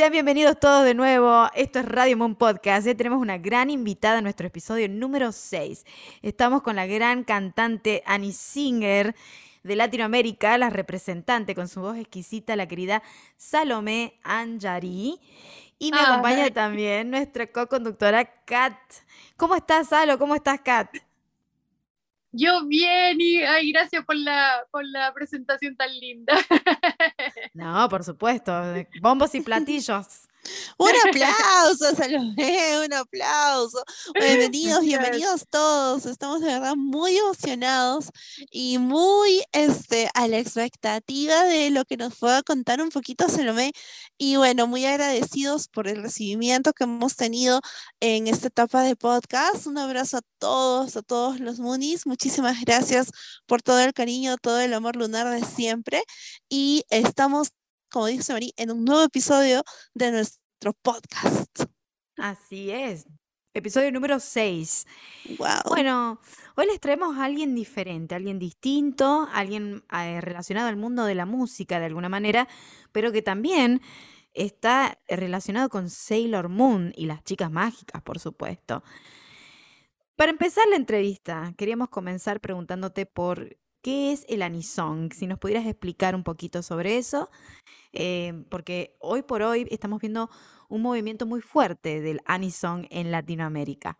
Sean bienvenidos todos de nuevo. Esto es Radio Moon Podcast. Hoy tenemos una gran invitada en nuestro episodio número 6. Estamos con la gran cantante Annie Singer de Latinoamérica, la representante con su voz exquisita, la querida Salomé Anjari. Y me acompaña también nuestra co-conductora Kat. ¿Cómo estás, Salo? ¿Cómo estás, Kat? Yo bien y ay, gracias por la, por la presentación tan linda. No, por supuesto, bombos y platillos. Un aplauso, Salomé, un aplauso. Bienvenidos, bienvenidos todos. Estamos de verdad muy emocionados y muy este, a la expectativa de lo que nos pueda contar un poquito Salomé. Y bueno, muy agradecidos por el recibimiento que hemos tenido en esta etapa de podcast. Un abrazo a todos, a todos los Moonies. Muchísimas gracias por todo el cariño, todo el amor lunar de siempre. Y estamos como dice Marí, en un nuevo episodio de nuestro podcast. Así es. Episodio número 6. Wow. Bueno, hoy les traemos a alguien diferente, alguien distinto, alguien eh, relacionado al mundo de la música de alguna manera, pero que también está relacionado con Sailor Moon y las chicas mágicas, por supuesto. Para empezar la entrevista, queríamos comenzar preguntándote por qué es el anisong, si nos pudieras explicar un poquito sobre eso Em, porque hoy por hoy estamos viendo un movimiento muy fuerte del anisong en Latinoamérica.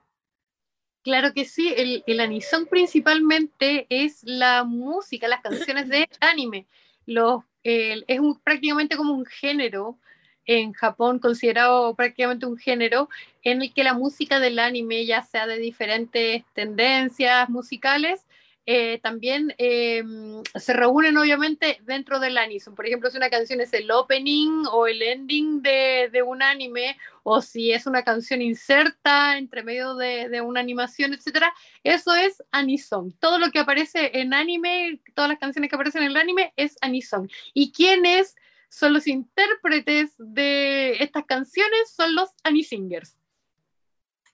Claro que sí, el, el anisong principalmente es la música, las canciones de anime. Los, es prácticamente como un género en Japón, considerado prácticamente un género en el que la música del anime, ya sea de diferentes tendencias musicales, eh, también em, se reúnen obviamente dentro del anime. Por ejemplo, si una canción es el opening o el ending de, un anime, o si es una canción inserta entre medio de, una animación, etcétera, eso es anison. Todo lo que aparece en anime, todas las canciones que aparecen en el anime es anison. ¿Y quiénes son los intérpretes de estas canciones? Son los anisingers.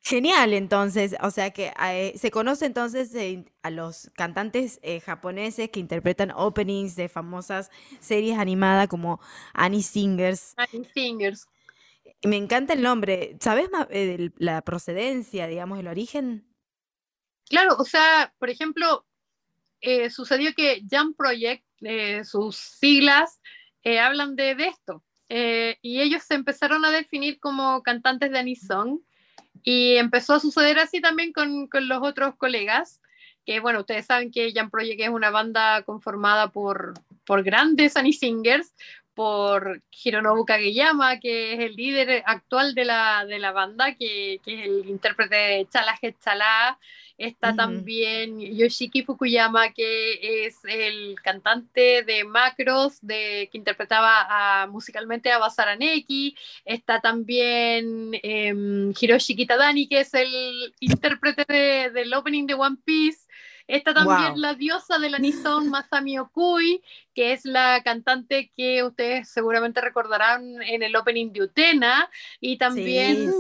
Genial, entonces, o sea que eh, se conoce entonces eh, a los cantantes eh, japoneses que interpretan openings de famosas series animadas como Annie Singers. Annie Singers. Me encanta el nombre. ¿Sabes la procedencia, digamos, el origen? Claro, o sea, por ejemplo, sucedió que Jump Project, sus siglas, hablan de, de esto. y ellos se empezaron a definir como cantantes de Anisong y empezó a suceder así también con, con los otros colegas, que bueno, ustedes saben que Jam Project es una banda conformada por, por grandes Annie Singers, por Hironobu Kageyama, que es el líder actual de la, de la banda, que, que, es el intérprete de Chala Chala, Está también Yoshiki Fukuyama, que es el cantante de Macros, de, que interpretaba musicalmente a Basaraneki. Está también eh, Hiroshi Kitadani, que es el intérprete del opening de One Piece. Está también la diosa del anisón, Masami Okui, que es la cantante que ustedes seguramente recordarán en el opening de Utena, y también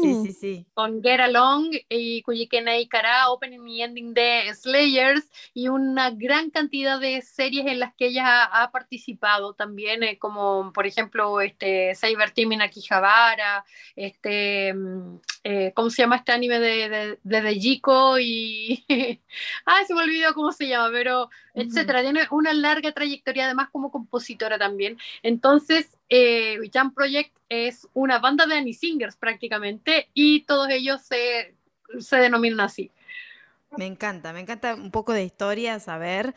con Get Along y Kuyikena Ikara, opening y ending de Slayers, y una gran cantidad de series en las que ella ha, participado también, eh, como por ejemplo este, Cyber Team en Akihabara, este, mm, eh, ¿cómo se llama este anime de, de, de, de Y. ah, se me olvidó cómo se llama, pero etcétera. Tiene una larga trayectoria, además, como compositora también. Entonces, eh, Jam Project es una banda de Annie Singers prácticamente, y todos ellos se, se denominan así. Me encanta, me encanta un poco de historia, saber.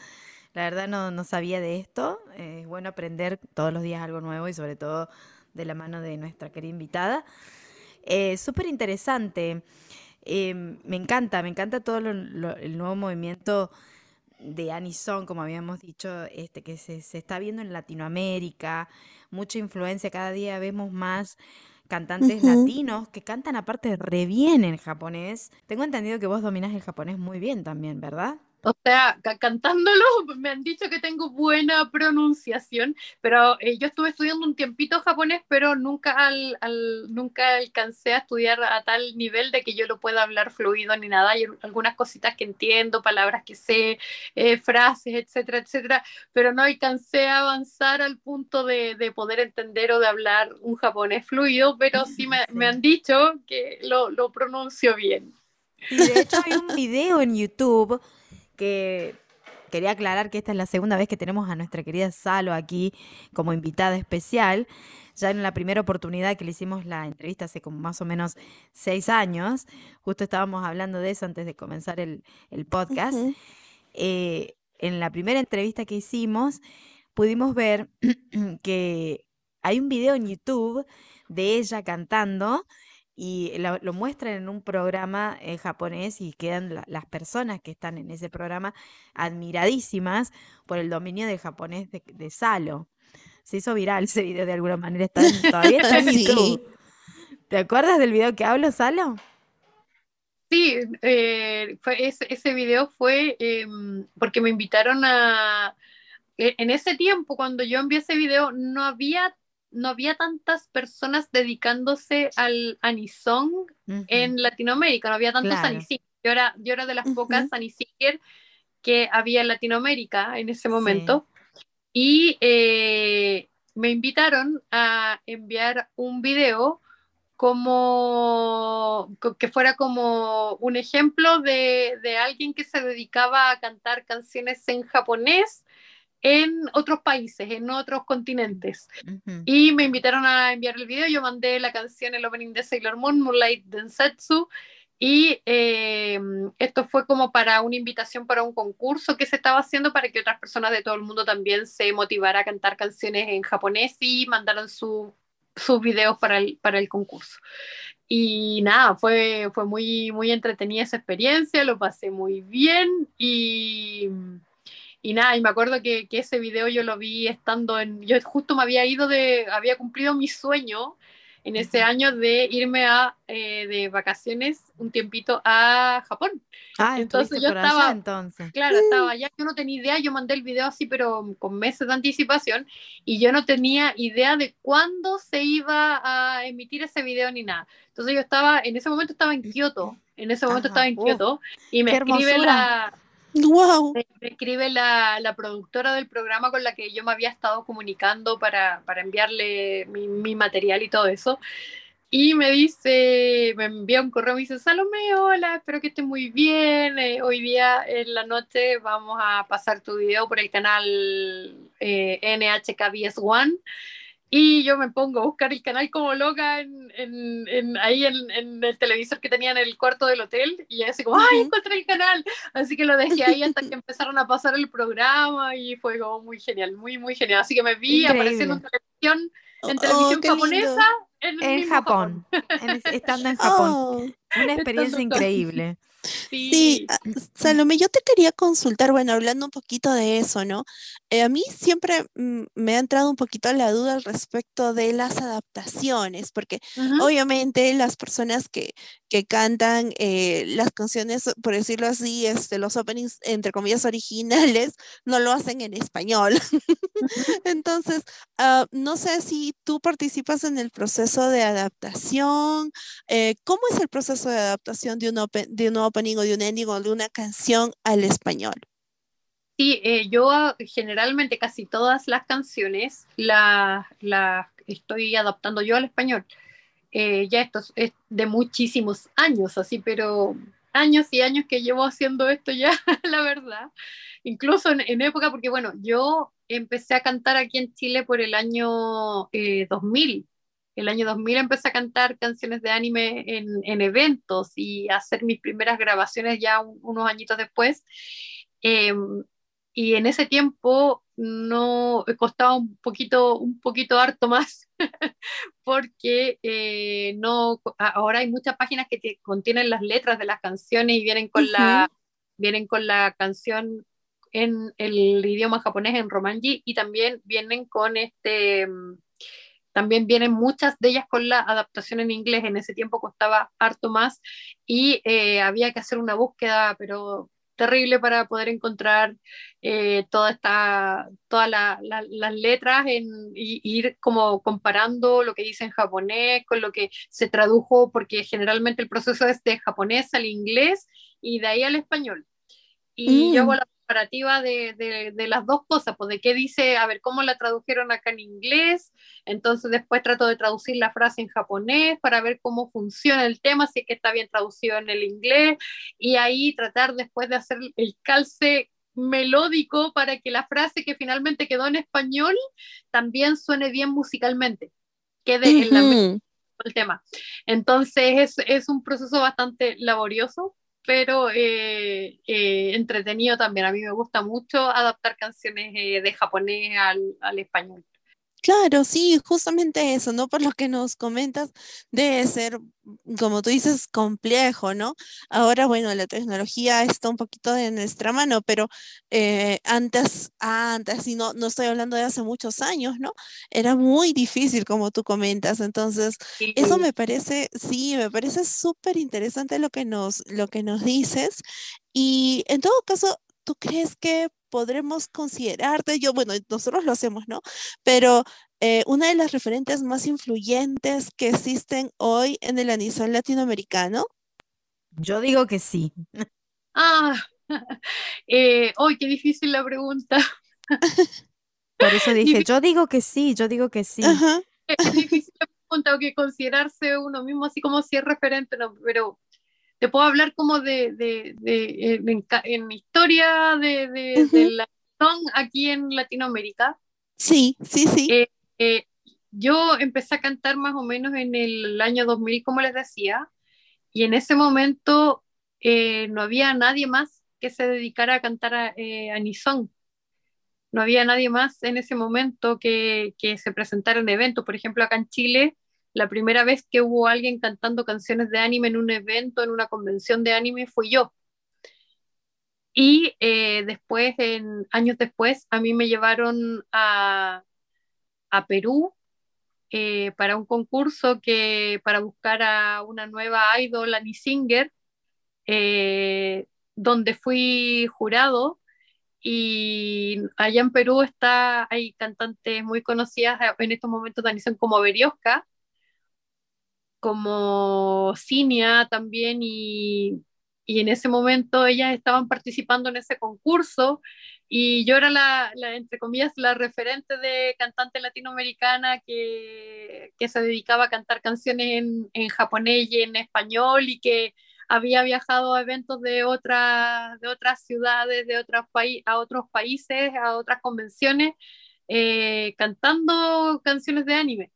La verdad no, no sabía de esto. es bueno aprender todos los días algo nuevo y sobre todo de la mano de nuestra querida invitada. Eh, Súper interesante. Eh, me encanta, me encanta todo el nuevo movimiento de Anison, como habíamos dicho, este, que se, está viendo en Latinoamérica, mucha influencia, cada día vemos más cantantes latinos que cantan aparte re bien en japonés. Tengo entendido que vos dominás el japonés muy bien también, ¿verdad? O sea, cantándolo me han dicho que tengo buena pronunciación, pero eh, yo estuve estudiando un tiempito japonés, pero nunca, al, nunca alcancé a estudiar a tal nivel de que yo lo pueda hablar fluido ni nada. Hay algunas cositas que entiendo, palabras que sé, eh, frases, etcétera, etcétera, pero no alcancé a avanzar al punto de, de, poder entender o de hablar un japonés fluido, pero sí me, me han dicho que lo, lo pronuncio bien. Y de hecho hay un video en YouTube que quería aclarar que esta es la segunda vez que tenemos a nuestra querida Salo aquí como invitada especial. Ya en la primera oportunidad que le hicimos la entrevista hace como más o menos seis años, justo estábamos hablando de eso antes de comenzar el, podcast. Eh, en la primera entrevista que hicimos, pudimos ver que hay un video en YouTube de ella cantando y lo, muestran en un programa eh, japonés y quedan las personas que están en ese programa admiradísimas por el dominio del japonés de, Salo. Se hizo viral ese video de alguna manera, está todavía está en YouTube. ¿Te acuerdas del video que hablo, Salo? Sí, eh, fue, ese, ese, video fue em, porque me invitaron a... E, en ese tiempo, cuando yo envié ese video, no había no había tantas personas dedicándose al anisong en Latinoamérica, no había tantos claro. Yo era, yo era de las pocas uh que había en Latinoamérica en ese momento. Y eh, me invitaron a enviar un video como que fuera como un ejemplo de, de, alguien que se dedicaba a cantar canciones en japonés en otros países, en otros continentes. Y me invitaron a enviar el video, yo mandé la canción, el opening de Sailor Moon, Moonlight Densetsu, y eh, esto fue como para una invitación para un concurso que se estaba haciendo para que otras personas de todo el mundo también se motivaran a cantar canciones en japonés y mandaran sus videos para el, para el concurso. Y nada, fue, fue muy, muy entretenida esa experiencia, lo pasé muy bien y y nada, y me acuerdo que, que, ese video yo lo vi estando en, yo justo me había ido de, había cumplido mi sueño en ese año de irme a, eh, de vacaciones un tiempito a Japón. Ah, entonces yo estaba, entonces. claro, estaba allá, yo no tenía idea, yo mandé el video así, pero con meses de anticipación, y yo no tenía idea de cuándo se iba a emitir ese video ni nada. Entonces yo estaba, en ese momento estaba en Kioto, en ese momento estaba en Kioto, y me escribe la Wow. Me, escribe la, productora del programa con la que yo me había estado comunicando para, para enviarle mi, material y todo eso. Y me dice, me envía un correo, me dice, Salomé, hola, espero que estés muy bien. Eh, hoy día en la noche vamos a pasar tu video por el canal eh, NHKBS1 y yo me pongo a buscar el canal como loca en, en, ahí en, el televisor que tenía en el cuarto del hotel y así como, ¡ay, encontré el canal! Así que lo dejé ahí hasta que empezaron a pasar el programa y fue como muy genial, muy, muy genial. Así que me vi apareciendo en televisión, en oh, televisión japonesa. En, Japón, estando en Japón. Oh. Una experiencia increíble. Sí. Ah, Salomé, yo te quería consultar, bueno, hablando un poquito de eso, ¿no? Eh, a mí siempre mm, me ha entrado un poquito la duda al respecto de las adaptaciones, porque obviamente las personas que, que cantan eh, las canciones, por decirlo así, este, los openings, entre comillas, originales, no lo hacen en español. Entonces, ah, no sé si tú participas en el proceso de adaptación, eh, ¿cómo es el proceso de adaptación de un, de un opening o de un ending o de una canción al español? Sí, eh, yo ah, generalmente casi todas las canciones las la estoy adaptando yo al español. Eh, ya esto es de muchísimos años, así, pero años y años que llevo haciendo esto ya, la verdad. Incluso en, época, porque bueno, yo empecé a cantar aquí en Chile por el año 2000. Eh, el año 2000 empecé a cantar canciones de anime en, en eventos y a hacer mis primeras grabaciones ya unos añitos después. Em, y en ese tiempo no costaba un poquito, un poquito harto más, porque eh, no, ahora hay muchas páginas que contienen las letras de las canciones y vienen con, la, vienen con la canción en el idioma japonés, en romanji, y también vienen con este, también vienen muchas de ellas con la adaptación en inglés, en ese tiempo costaba harto más y eh, había que hacer una búsqueda, pero terrible para poder encontrar eh, toda esta, todas las letras en, y, ir como comparando lo que dice en japonés con lo que se tradujo, porque generalmente el proceso es de japonés al inglés y de ahí al español. Y yo hago mm. la comparativa de, de, de, las dos cosas, pues de qué dice, a ver, cómo la tradujeron acá en inglés, entonces después trato de traducir la frase en japonés para ver cómo funciona el tema, si es que está bien traducido en el inglés, y ahí tratar después de hacer el calce melódico para que la frase que finalmente quedó en español también suene bien musicalmente, quede en la el tema. Entonces es, es un proceso bastante laborioso, pero eh, eh, entretenido también. A mí me gusta mucho adaptar canciones eh, de japonés al, al, español. Claro, sí, justamente eso, ¿no? Por lo que nos comentas, debe ser, como tú dices, complejo, ¿no? Ahora, bueno, la tecnología está un poquito de nuestra mano, pero eh, antes, antes, y no, no estoy hablando de hace muchos años, ¿no? Era muy difícil, como tú comentas. Entonces, eso me parece, sí, me parece súper interesante lo que nos, lo que nos dices. Y en todo caso, ¿tú crees que podremos considerarte, yo, bueno, nosotros lo hacemos, ¿no? Pero eh, una de las referentes más influyentes que existen hoy en el anisón latinoamericano. Yo digo que sí. Ah, eh, hoy qué difícil la pregunta. Por eso dije, yo digo que sí, yo digo que sí. Es difícil la pregunta, que considerarse uno mismo así como si es referente, no, pero te puedo hablar como de, de, de, en, en, historia de, de, la aquí en Latinoamérica. Sí, sí, sí. Eh, eh, yo empecé a cantar más o menos en el año 2000, como les decía, y en ese momento eh, no había nadie más que se dedicara a cantar a, a Nison. No había nadie más en ese momento que, que se presentara en eventos. Por ejemplo, acá en Chile la primera vez que hubo alguien cantando canciones de anime en un evento, en una convención de anime, fui yo. Y eh, después, años después, a mí me llevaron a, a Perú eh, para un concurso que, para buscar a una nueva idol, Annie Singer, eh, donde fui jurado. Y allá en Perú está, hay cantantes muy conocidas en estos momentos de son como Berioska, como Cinia también y, y, en ese momento ellas estaban participando en ese concurso y yo era la, entre comillas, la referente de cantante latinoamericana que, que se dedicaba a cantar canciones en, en, japonés y en español y que había viajado a eventos de, otra, de otras ciudades, de otros a otros países, a otras convenciones, eh, cantando canciones de anime.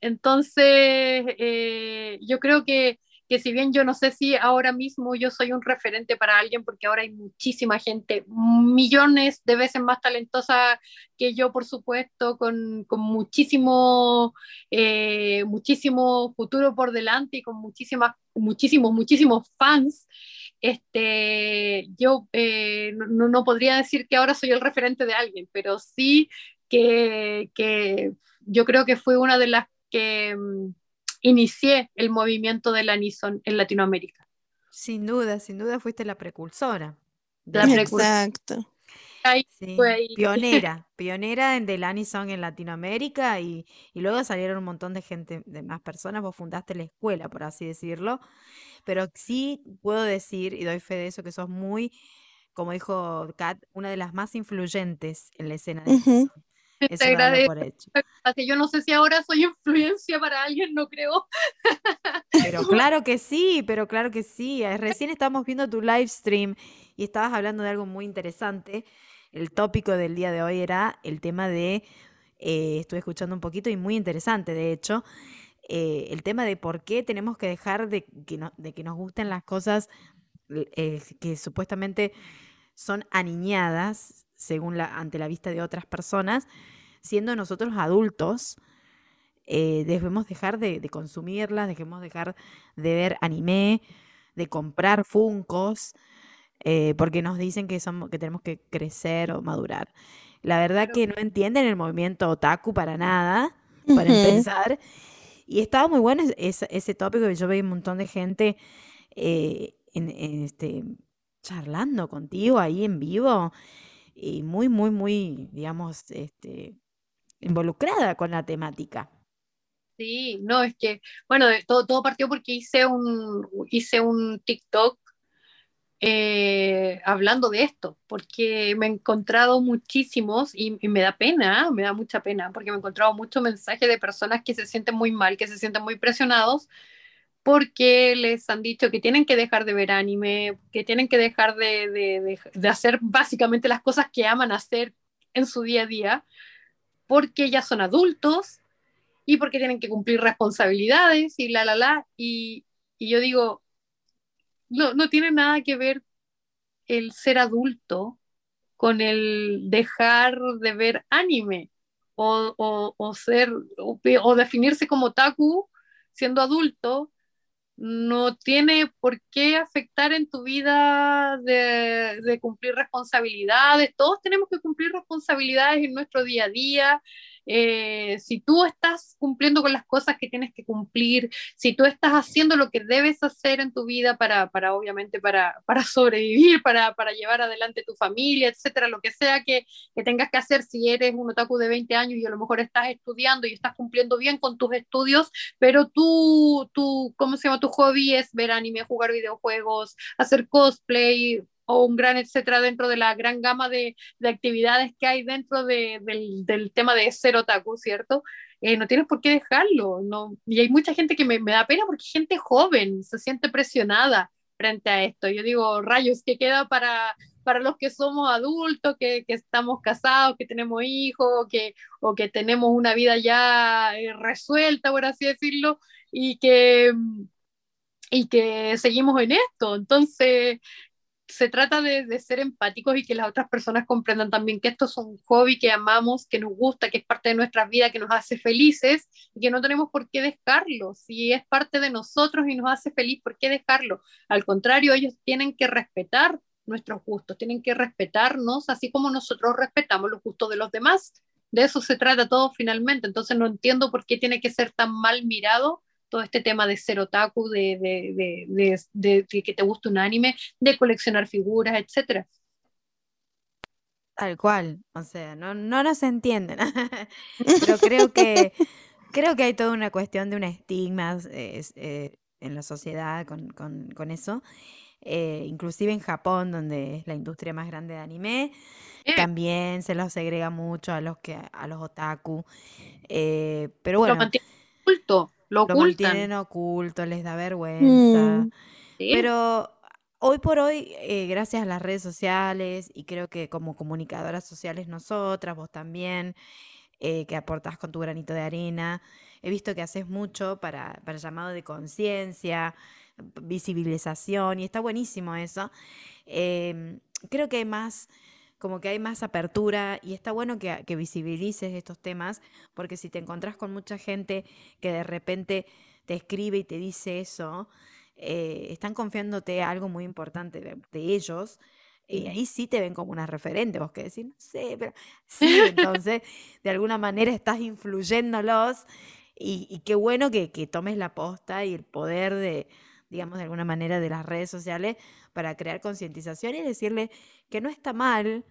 Entonces, eh, yo creo que, que, si bien yo no sé si ahora mismo yo soy un referente para alguien, porque ahora hay muchísima gente, millones de veces más talentosa que yo, por supuesto, con, con muchísimo, eh, muchísimo futuro por delante y con muchísimas, muchísimos, muchísimos fans. Este, yo eh, no, no podría decir que ahora soy el referente de alguien, pero sí que, que yo creo que fue una de las que um, inicié el movimiento del anison en Latinoamérica. Sin duda, sin duda fuiste la precursora. La precursora. Exacto. Sí, pionera, pionera del Anison en Latinoamérica y, y, luego salieron un montón de gente, de más personas, vos fundaste la escuela, por así decirlo, pero sí puedo decir, y doy fe de eso, que sos muy, como dijo Kat, una de las más influyentes en la escena de uh -huh. Eso te agradezco. Así yo no sé si ahora soy influencia para alguien, no creo. Pero claro que sí, pero claro que sí. Eh, recién estábamos viendo tu live stream y estabas hablando de algo muy interesante. El tópico del día de hoy era el tema de, eh, estuve escuchando un poquito y muy interesante, de hecho, eh, el tema de por qué tenemos que dejar de que, no, de que nos gusten las cosas eh, que supuestamente son aniñadas según la, ante la vista de otras personas, siendo nosotros adultos, eh, debemos dejar de, de, consumirlas, debemos dejar de ver anime, de comprar funcos, eh, porque nos dicen que, somos, que tenemos que crecer o madurar. La verdad que no entienden el movimiento otaku para nada, para uh -huh. empezar. Y estaba muy bueno ese, ese tópico, yo veía un montón de gente eh, en, en este charlando contigo ahí en vivo y muy, muy, muy, digamos, este, involucrada con la temática. Sí, no, es que, bueno, todo, todo partió porque hice un, hice un TikTok eh, hablando de esto, porque me he encontrado muchísimos y, me da pena, me da mucha pena, porque me he encontrado muchos mensajes de personas que se sienten muy mal, que se sienten muy presionados, porque les han dicho que tienen que dejar de ver anime, que tienen que dejar de, de, de hacer básicamente las cosas que aman hacer en su día a día, porque ya son adultos y porque tienen que cumplir responsabilidades y la, la, la. Y, y yo digo, no, no tiene nada que ver el ser adulto con el dejar de ver anime o, o, o ser o, o, definirse como taku siendo adulto no tiene por qué afectar en tu vida de, cumplir responsabilidades. Todos tenemos que cumplir responsabilidades en nuestro día a día, eh, si tú estás cumpliendo con las cosas que tienes que cumplir, si tú estás haciendo lo que debes hacer en tu vida para, para obviamente, para, para sobrevivir, para, para, llevar adelante tu familia, etcétera, lo que sea que, que, tengas que hacer, si eres un otaku de 20 años y a lo mejor estás estudiando y estás cumpliendo bien con tus estudios, pero tú, tú ¿cómo se llama? Tu hobby es ver anime, jugar videojuegos, hacer cosplay, o un gran etcétera dentro de la gran gama de, de actividades que hay dentro de, del, del, tema de ser otaku, ¿cierto? Eh, no tienes por qué dejarlo, ¿no? Y hay mucha gente que me, me, da pena porque gente joven se siente presionada frente a esto. Yo digo, rayos, ¿qué queda para, para los que somos adultos, que, que estamos casados, que tenemos hijos, que, o que tenemos una vida ya eh, resuelta, por así decirlo, y que y que seguimos en esto. Entonces, se trata de, ser empáticos y que las otras personas comprendan también que esto es un hobby que amamos, que nos gusta, que es parte de nuestra vida, que nos hace felices y que no tenemos por qué dejarlo. Si es parte de nosotros y nos hace feliz, ¿por qué dejarlo? Al contrario, ellos tienen que respetar nuestros gustos, tienen que respetarnos así como nosotros respetamos los gustos de los demás. De eso se trata todo finalmente. Entonces no entiendo por qué tiene que ser tan mal mirado todo este tema de ser otaku, de, de, de, de, que te guste un anime, de coleccionar figuras, etcétera. Tal cual, o sea, no, no nos entienden, pero creo que, creo que hay toda una cuestión de un estigma eh, eh, en la sociedad con, con, con eso. Eh, inclusive en Japón, donde es la industria más grande de anime, eh. también se los segrega mucho a los que a los otaku. Eh, pero bueno. Lo oculto, lo, lo mantienen oculto, les da vergüenza. Mm. ¿Sí? Pero hoy por hoy, eh, gracias a las redes sociales, y creo que como comunicadoras sociales nosotras, vos también, eh, que aportás con tu granito de arena, he visto que haces mucho para, para llamado de conciencia, visibilización, y está buenísimo eso. Eh, creo que hay más como que hay más apertura y está bueno que, que, visibilices estos temas, porque si te encontrás con mucha gente que de repente te escribe y te dice eso, eh, están confiándote algo muy importante de, de ellos. Y ahí sí te ven como una referente, vos que decís, no sé, pero sí, entonces de alguna manera estás influyéndolos y, y qué bueno que, que tomes la posta y el poder de, digamos, de alguna manera de las redes sociales para crear concientización y decirle que no está mal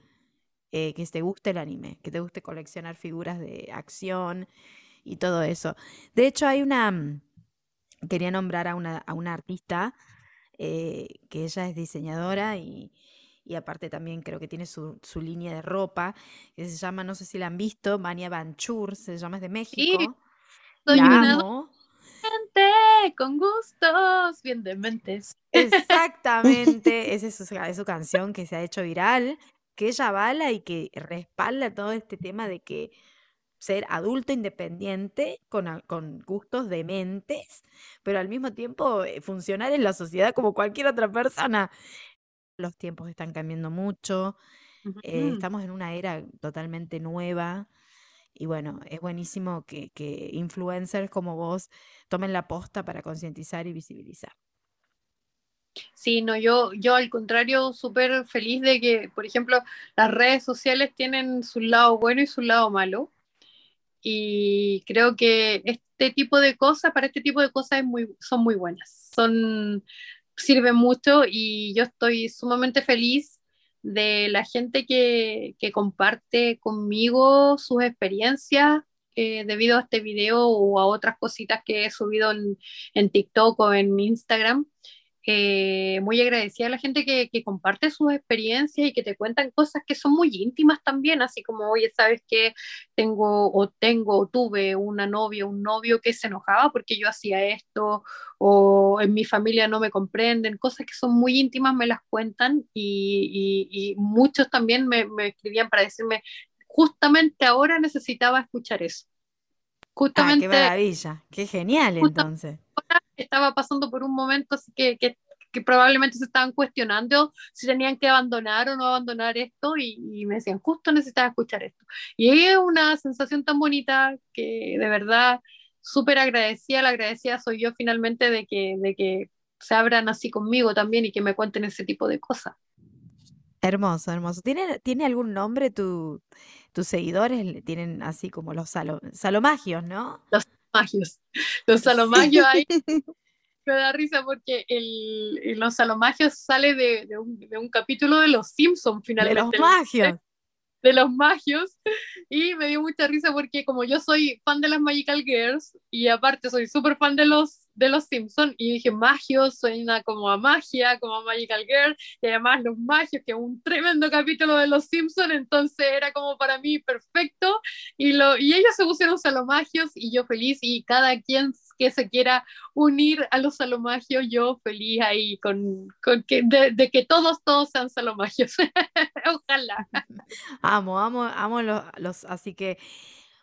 eh, que te guste el anime, que te guste coleccionar figuras de acción y todo eso. De hecho, hay una, mm, quería nombrar a una, a una artista eh, que ella es diseñadora y, y, aparte también creo que tiene su, su, línea de ropa, que se llama, no sé si la han visto, Mania Banchur, se llama, es de México. Sí, soy la amo. Gente con gustos bien dementes. Exactamente, esa es su, es su canción que se ha hecho viral que ella avala y que respalda todo este tema de que ser adulto independiente con, con gustos dementes, pero al mismo tiempo eh, funcionar en la sociedad como cualquier otra persona. Los tiempos están cambiando mucho, uh -huh. eh, estamos en una era totalmente nueva. Y bueno, es buenísimo que, que influencers como vos tomen la posta para concientizar y visibilizar. Sí, no, yo, yo al contrario, súper feliz de que, por ejemplo, las redes sociales tienen su lado bueno y su lado malo. Y creo que este tipo de cosas, para este tipo de cosas es muy, son muy buenas. Son, sirve mucho y yo estoy sumamente feliz de la gente que, que comparte conmigo sus experiencias eh, debido a este video o a otras cositas que he subido en, en TikTok o en Instagram. Eh, muy agradecida a la gente que, que, comparte sus experiencias y que te cuentan cosas que son muy íntimas también, así como, oye, sabes que tengo o tengo o tuve una novia, un novio que se enojaba porque yo hacía esto, o en mi familia no me comprenden, cosas que son muy íntimas me las cuentan y, y, y muchos también me, me, escribían para decirme, justamente ahora necesitaba escuchar eso. Justamente, ah, qué maravilla, qué genial entonces estaba pasando por un momento así que, que, que, probablemente se estaban cuestionando si tenían que abandonar o no abandonar esto y, y me decían, justo necesitaba escuchar esto. Y es una sensación tan bonita que de verdad súper agradecida, la agradecida soy yo finalmente de que, de que se abran así conmigo también y que me cuenten ese tipo de cosas. Hermoso, hermoso. ¿Tiene, ¿tiene algún nombre tu, tus seguidores? Tienen así como los salo, salomagios, ¿no? Los salomagios. Los salomagios me da risa porque el, los salomagios sale de, de, un, de, un, capítulo de Los Simpsons finalmente. De los magios. De los magios. Y me dio mucha risa porque como yo soy fan de las Magical Girls y aparte soy súper fan de los de los Simpsons y dije, magio suena como a magia, como a Magical Girl, y además los magios, que es un tremendo capítulo de los Simpsons, entonces era como para mí perfecto, y, lo, y ellos se pusieron salomagios y yo feliz, y cada quien que se quiera unir a los salomagios, yo feliz ahí con, con que, de, de, que todos, todos sean salomagios. Ojalá. Amo, amo, amo los, los así que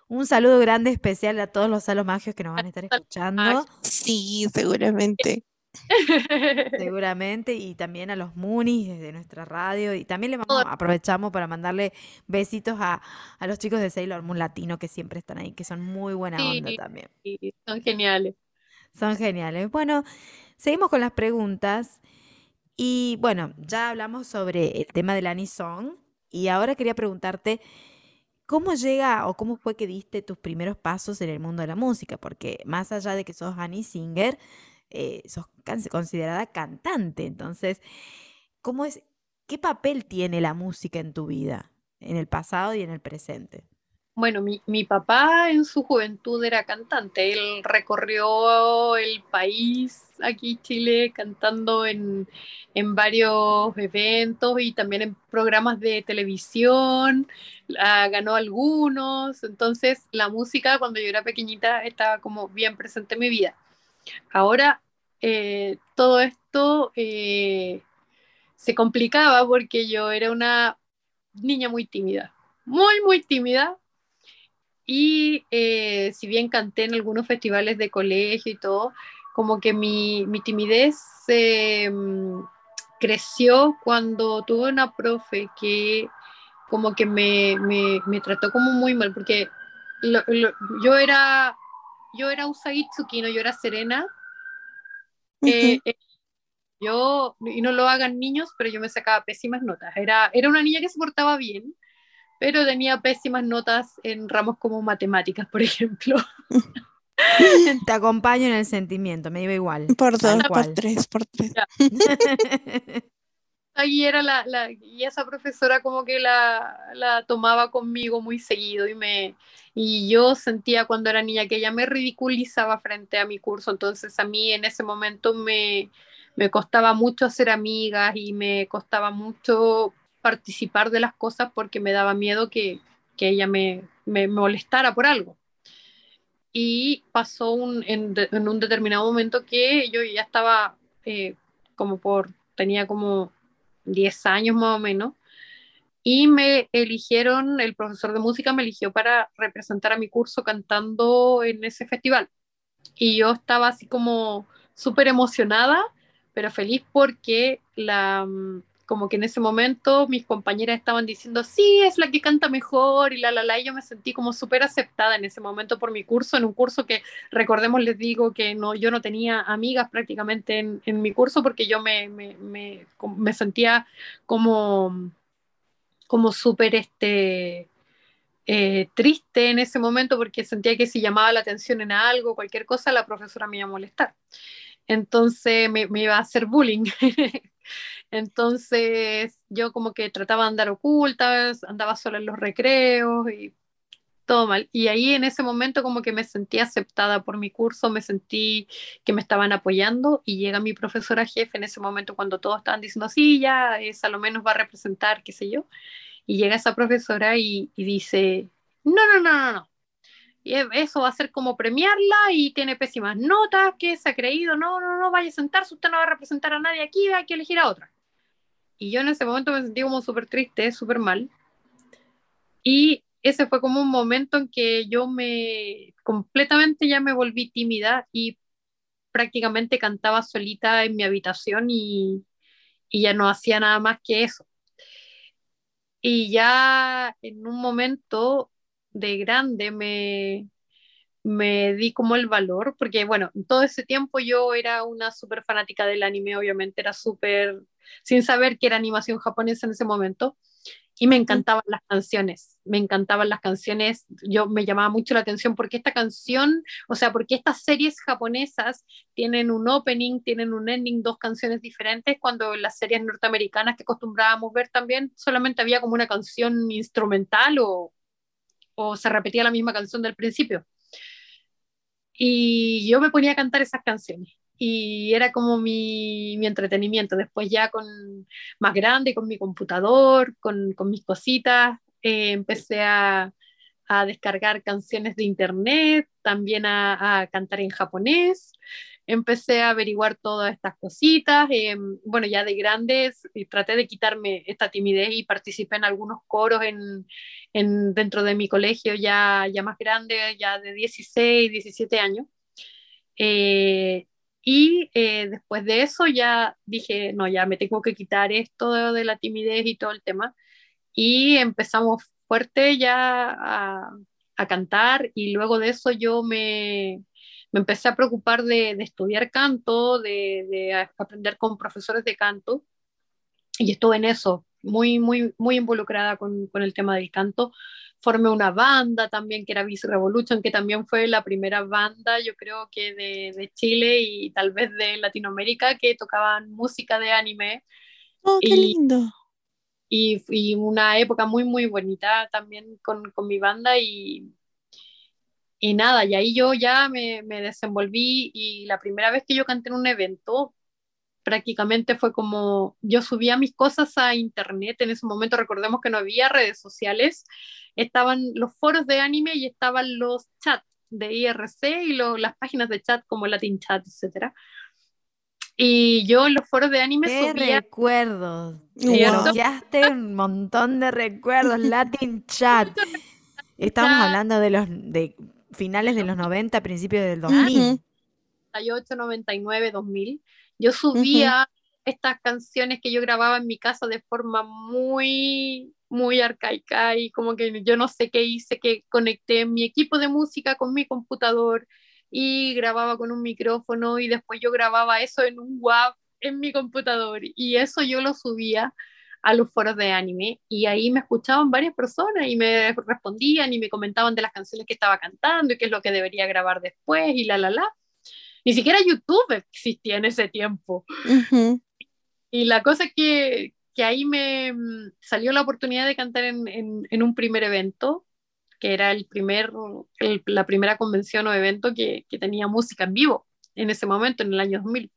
un saludo grande especial a todos los salos magios que nos van a estar escuchando. Sí, seguramente. Seguramente, y también a los Munis desde nuestra radio. Y también le vamos, aprovechamos para mandarle besitos a, a, los chicos de Sailor Moon Latino que siempre están ahí, que son muy buena sí, onda también. Sí, son geniales. Son geniales. Bueno, seguimos con las preguntas. Y bueno, ya hablamos sobre el tema del Anisong. Y ahora quería preguntarte. ¿Cómo llega o cómo fue que diste tus primeros pasos en el mundo de la música? Porque más allá de que sos Annie Singer, eh, sos considerada cantante. Entonces, ¿cómo es, ¿qué papel tiene la música en tu vida, en el pasado y en el presente? Bueno, mi, mi, papá en su juventud era cantante. Él recorrió el país aquí, Chile, cantando en, en varios eventos y también en programas de televisión. Ganó algunos. Entonces, la música cuando yo era pequeñita estaba como bien presente en mi vida. Ahora, eh, todo esto eh, se complicaba porque yo era una niña muy tímida. Muy, muy tímida y eh, si bien canté en algunos festivales de colegio y todo, como que mi, mi timidez eh, creció cuando tuve una profe que como que me, me, me trató como muy mal, porque lo, lo, yo era yo era Usagi Tsukino, yo era Serena. Uh -huh. eh, yo, y no lo hagan niños, pero yo me sacaba pésimas notas. Era, era una niña que se portaba bien, pero tenía pésimas notas en ramos como matemáticas, por ejemplo. Te acompaño en el sentimiento, me iba igual. Por dos, por tres, por tres. Ahí era la, la, y esa profesora como que la, la, tomaba conmigo muy seguido y me y yo sentía cuando era niña que ella me ridiculizaba frente a mi curso, entonces a mí en ese momento me, me costaba mucho hacer amigas y me costaba mucho participar de las cosas porque me daba miedo que, que ella me, me, molestara por algo. Y pasó un, en, en, un determinado momento que yo ya estaba eh, como por, tenía como 10 años más o menos, y me eligieron, el profesor de música me eligió para representar a mi curso cantando en ese festival. Y yo estaba así como súper emocionada, pero feliz porque la, como que en ese momento mis compañeras estaban diciendo, sí, es la que canta mejor y la, la, la, y yo me sentí como súper aceptada en ese momento por mi curso, en un curso que, recordemos, les digo que no, yo no tenía amigas prácticamente en, mi curso porque yo me, me, me, me sentía como, como súper este, eh, triste en ese momento porque sentía que si llamaba la atención en algo, cualquier cosa, la profesora me iba a molestar. Entonces me, iba a hacer bullying. entonces yo como que trataba de andar oculta, andaba sola en los recreos y todo mal. Y ahí en ese momento como que me sentí aceptada por mi curso, me sentí que me estaban apoyando y llega mi profesora jefe en ese momento cuando todos estaban diciendo, sí, ya, esa lo menos va a representar, qué sé yo. Y llega esa profesora y, y dice, no, no, no, no, no. Y e, eso va a ser como premiarla y tiene pésimas notas, que se ha creído, no, no, no, vaya a sentarse, usted no va a representar a nadie aquí, hay que elegir a otra. Y yo en ese momento me sentí como súper triste, súper mal. Y ese fue como un momento en que yo me completamente ya me volví tímida y prácticamente cantaba solita en mi habitación y, y ya no hacía nada más que eso. Y ya en un momento de grande me, me di como el valor, porque bueno, todo ese tiempo yo era una súper fanática del anime, obviamente era súper, sin saber que era animación japonesa en ese momento, y me encantaban las canciones, me encantaban las canciones, yo me llamaba mucho la atención porque esta canción, o sea, porque estas series japonesas tienen un opening, tienen un ending, dos canciones diferentes, cuando en las series norteamericanas que acostumbrábamos ver también solamente había como una canción instrumental o, o se repetía la misma canción del principio. Y yo me ponía a cantar esas canciones y era como mi, mi, entretenimiento. Después ya con más grande, con mi computador, con, con mis cositas, eh, empecé a, a, descargar canciones de internet, también a, cantar en japonés. Empecé a averiguar todas estas cositas. Eh, bueno, ya de grandes, traté de quitarme esta timidez y participé en algunos coros en, en, dentro de mi colegio ya, ya más grande, ya de 16, 17 años. Eh, y eh, después de eso ya dije, no, ya me tengo que quitar esto de, de la timidez y todo el tema. Y empezamos fuerte ya a, a, cantar y luego de eso yo me, me empecé a preocupar de, de estudiar canto, de, de, aprender con profesores de canto. Y estuve en eso, muy, muy, muy involucrada con, con el tema del canto formé una banda también que era Vice Revolution, que también fue la primera banda, yo creo que de, de Chile y tal vez de Latinoamérica que tocaban música de anime. Oh, qué y, lindo. Y, y, una época muy, muy bonita también con, con mi banda y, y nada, y ahí yo ya me, me, desenvolví y la primera vez que yo canté en un evento prácticamente fue como yo subía mis cosas a internet, en ese momento recordemos que no había redes sociales, estaban los foros de anime y estaban los chats de IRC y lo, las páginas de chat como Latin Chat, etc. Y yo en los foros de anime ¡Qué subía... recuerdos! Wow. un montón de recuerdos, Latin Chat. Estamos hablando de los de finales de los 90, principios del 2000. 98, 99, 2000 yo subía uh -huh. estas canciones que yo grababa en mi casa de forma muy, muy arcaica y como que yo no sé qué hice, que conecté mi equipo de música con mi computador y grababa con un micrófono y después yo grababa eso en un WAV en mi computador y eso yo lo subía a los foros de anime y ahí me escuchaban varias personas y me respondían y me comentaban de las canciones que estaba cantando y qué es lo que debería grabar después y la la la ni siquiera YouTube existía en ese tiempo. Uh -huh. Y la cosa es que, que, ahí me mm, salió la oportunidad de cantar en, en, en un primer evento, que era el primer, el, la primera convención o evento que, que, tenía música en vivo en ese momento, en el año 2000.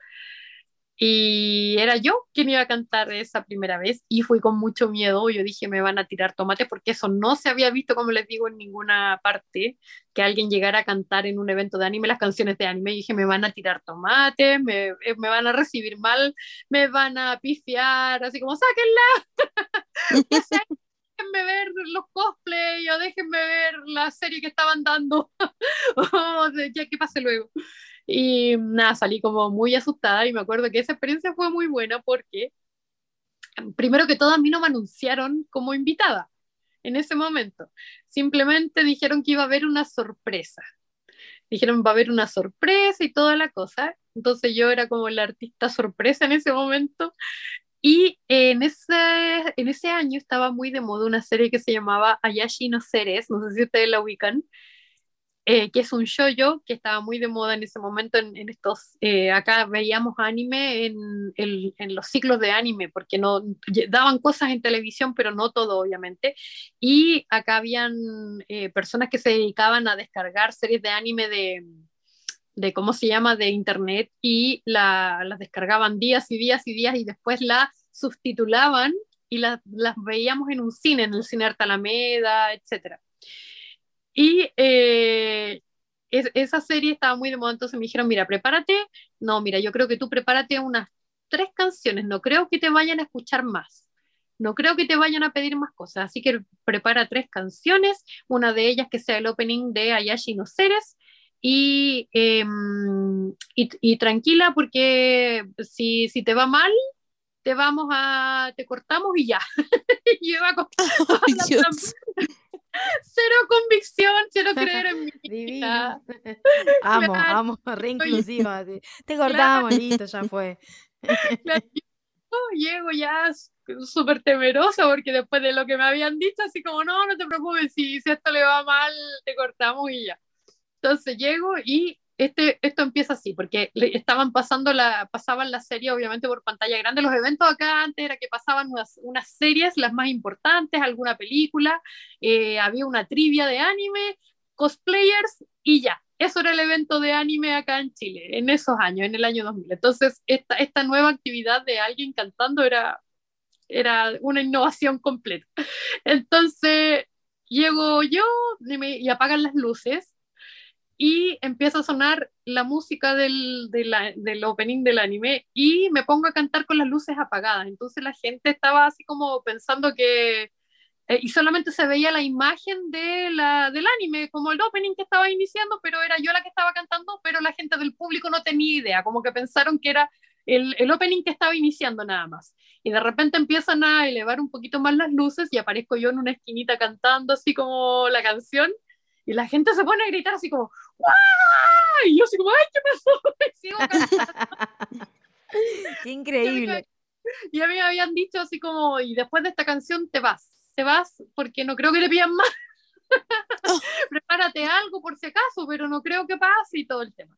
Y era yo quien iba a cantar esa primera vez y fui con mucho miedo. Yo dije, me van a tirar tomates porque eso no se había visto, como les digo, en ninguna parte, que alguien llegara a cantar en un evento de anime las canciones de anime. Y dije, me van a tirar tomates, me, eh, me van a recibir mal, me van a pifiar, así como, sáquenla. déjenme ver los cosplays o déjenme ver la serie que estaban dando. ya que pase luego. Y nada, salí como muy asustada y me acuerdo que esa experiencia fue muy buena porque, primero que todo, a mí no me anunciaron como invitada en ese momento. Simplemente dijeron que iba a haber una sorpresa. Dijeron va a haber una sorpresa y toda la cosa. Entonces yo era como la artista sorpresa en ese momento. Y en ese, en ese año estaba muy de moda una serie que se llamaba Ayashi no Seres, no sé si ustedes la ubican, eh, que es un shoyo que estaba muy de moda en ese momento en, estos, eh, acá veíamos anime en, en, los ciclos de anime, porque no daban cosas en televisión, pero no todo, obviamente, y acá habían eh, personas que se dedicaban a descargar series de anime de, de ¿cómo se llama?, de internet, y la, las descargaban días y días y días, y después la subtitulaban y las veíamos en un cine, en el cine Artalameda, etcétera. Y eh, esa serie estaba muy de moda, entonces me dijeron, mira, prepárate, no, mira, yo creo que tú prepárate unas tres canciones, no creo que te vayan a escuchar más, no creo que te vayan a pedir más cosas, así que prepara tres canciones, una de ellas que sea el opening de Ayashi no Seres, y, em, y, tranquila porque si, si te va mal, te vamos a, te cortamos y ya. y iba con, cero convicción, cero en Divino. Amo, amo, re inclusiva. Te cortamos, listo, ya fue. llego ya súper temerosa porque después de lo que me habían dicho, así como, no, no te preocupes, si, si esto le va mal, te cortamos y ya. Entonces llego y este, esto empieza así, porque estaban pasando la, pasaban la serie obviamente por pantalla grande. Los eventos acá antes era que pasaban unas, unas series, las más importantes, alguna película, eh, había una trivia de anime, cosplayers y ya. Eso era el evento de anime acá en Chile, en esos años, en el año 2000. Entonces, esta, esta nueva actividad de alguien cantando era, era una innovación completa. Entonces, llego yo y apagan las luces y empieza a sonar la música del, del opening del anime y me pongo a cantar con las luces apagadas. Entonces la gente estaba así como pensando que... Eh, y solamente se veía la imagen de la, del anime, como el opening que estaba iniciando, pero era yo la que estaba cantando, pero la gente del público no tenía idea, como que pensaron que era el, el opening que estaba iniciando nada más. Y de repente empiezan a elevar un poquito más las luces y aparezco yo en una esquinita cantando así como la canción y la gente se pone a gritar así como, ¡Wow! Y yo así como, ¡ay, qué pasó! sigo ¡Qué increíble! Y a mí me habían dicho así como, y después de esta canción te vas, te vas porque no creo que te pidan más. Prepárate algo por si acaso, pero no creo que pase y todo el tema.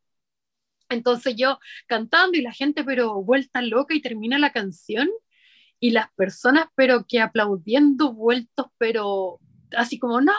Entonces yo cantando y la gente pero vuelta loca y termina la canción y las personas pero que aplaudiendo vueltos pero así como, no,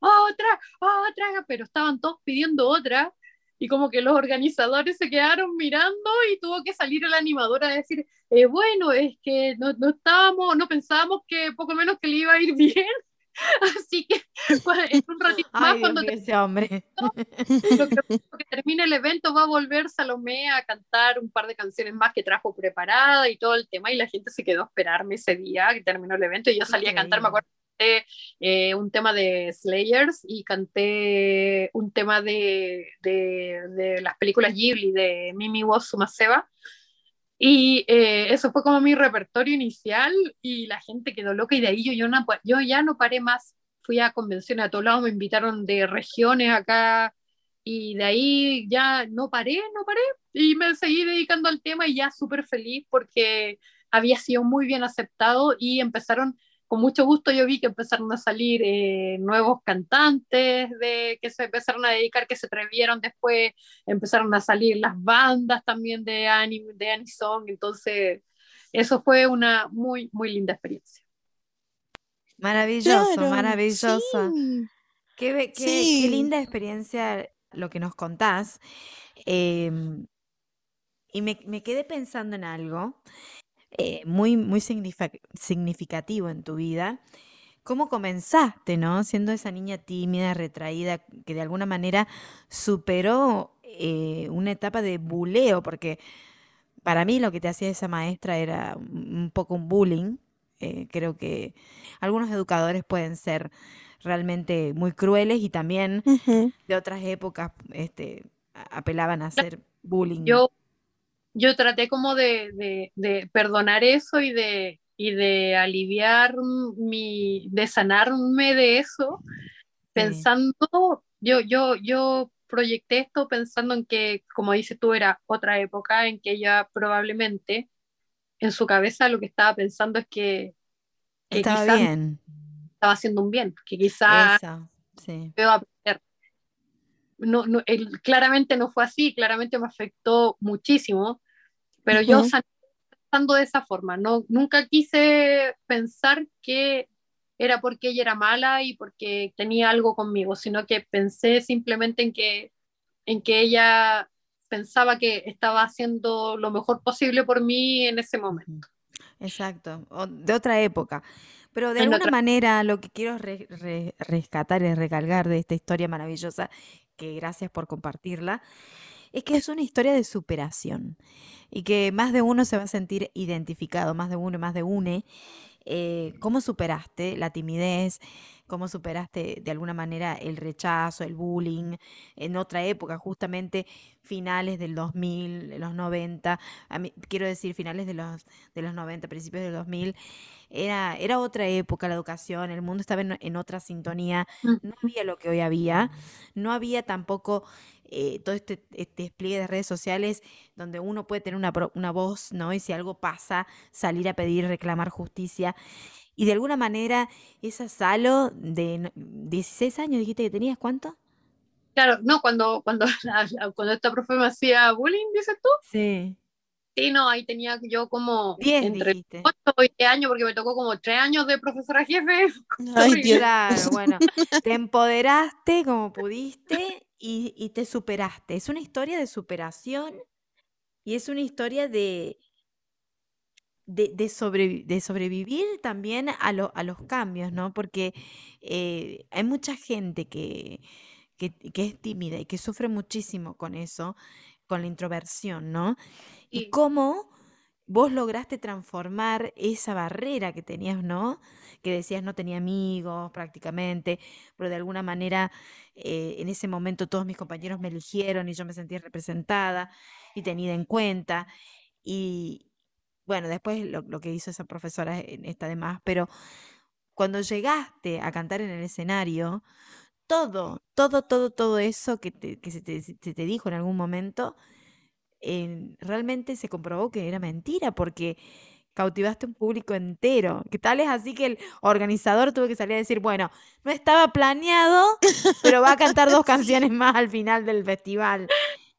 otra, otra, pero estaban todos pidiendo otra. Y como que los organizadores se quedaron mirando y tuvo que salir el animador a decir, eh, bueno, es que no, no, estábamos, no pensábamos que poco menos que le iba a ir bien. Así que pues, en un ratito más, cuando ese hombre. Lo que, termine el evento, va a volver Salomé a cantar un par de canciones más que trajo preparada y todo el tema. Y la gente se quedó a esperarme ese día que terminó el evento. Y yo salí a cantar, me acuerdo eh, un tema de Slayers y canté un tema de, de, las películas Ghibli de Mimi Wo Sumaseba. Y eh, eso fue como mi repertorio inicial y la gente quedó loca y de ahí yo, yo, no, yo ya no paré más. Fui a convenciones a todos lados, me invitaron de regiones acá y de ahí ya no paré, no paré y me seguí dedicando al tema y ya súper feliz porque había sido muy bien aceptado y empezaron con mucho gusto yo vi que empezaron a salir eh, nuevos cantantes de, que se empezaron a dedicar, que se atrevieron después, empezaron a salir las bandas también de anime, de Anisong, entonces eso fue una muy, muy linda experiencia. Maravilloso, maravilloso. Qué, qué, linda experiencia lo que nos contás. Em, y me, me quedé pensando en algo eh, muy, muy significativo en tu vida. ¿Cómo comenzaste, no? Siendo esa niña tímida, retraída, que de alguna manera superó eh, una etapa de buleo, porque para mí lo que te hacía esa maestra era un poco un bullying. Eh, creo que algunos educadores pueden ser realmente muy crueles y también de otras épocas este, apelaban a hacer bullying. Yo yo traté como de, perdonar eso y de, y de aliviar mi, de sanarme de eso, pensando, yo, yo, yo proyecté esto pensando en que, como dices tú, era otra época en que ella probablemente en su cabeza lo que estaba pensando es que, estaba bien. Estaba haciendo un bien, que quizás sí. No, no él, claramente no fue así, claramente me afectó muchísimo, pero yo pensando de esa forma, no, nunca quise pensar que era porque ella era mala y porque tenía algo conmigo, sino que pensé simplemente en que, en que ella pensaba que estaba haciendo lo mejor posible por mí en ese momento. Exacto, de otra época. Pero de alguna manera lo que quiero rescatar y recalcar de esta historia maravillosa, que gracias por compartirla, es que es una historia de superación y que más de uno se va a sentir identificado, más de uno, más de une. Eh, ¿Cómo superaste la timidez? ¿Cómo superaste de alguna manera el rechazo, el bullying en otra época, justamente finales del 2000, los 90, quiero decir finales de los, de los 90, principios del 2000? Era, era otra época la educación, el mundo estaba en, otra sintonía, mm. no había lo que hoy había, no había tampoco eh, todo este, este, despliegue de redes sociales donde uno puede tener una, una voz, ¿no? Y si algo pasa, salir a pedir, reclamar justicia. Y de alguna manera, esa Salo de 16 años, dijiste que tenías, ¿cuánto? Claro, no, cuando, cuando, cuando esta profe me hacía bullying, dices tú. Sí. Sí, no, ahí tenía yo como 10 entre 8 y 10 años, porque me tocó como 3 años de profesora jefe. Ay, claro, bueno, te empoderaste como pudiste y, y, te superaste. Es una historia de superación y es una historia de, de, de, sobrevivir también a, a, los cambios, ¿no? Porque eh, hay mucha gente que, que, que es tímida y que sufre muchísimo con eso, con la introversión, ¿no? Y cómo vos lograste transformar esa barrera que tenías, ¿no? Que decías no tenía amigos prácticamente, pero de alguna manera eh, en ese momento todos mis compañeros me eligieron y yo me sentí representada y tenida en cuenta. Y bueno, después lo, que hizo esa profesora está de más, pero cuando llegaste a cantar en el escenario, todo, todo, todo, todo eso que, que se, te, se te dijo en algún momento, realmente se comprobó que era mentira porque cautivaste un público entero. Que tal es así que el organizador tuvo que salir a decir, bueno, no estaba planeado, pero va a cantar dos canciones más al final del festival.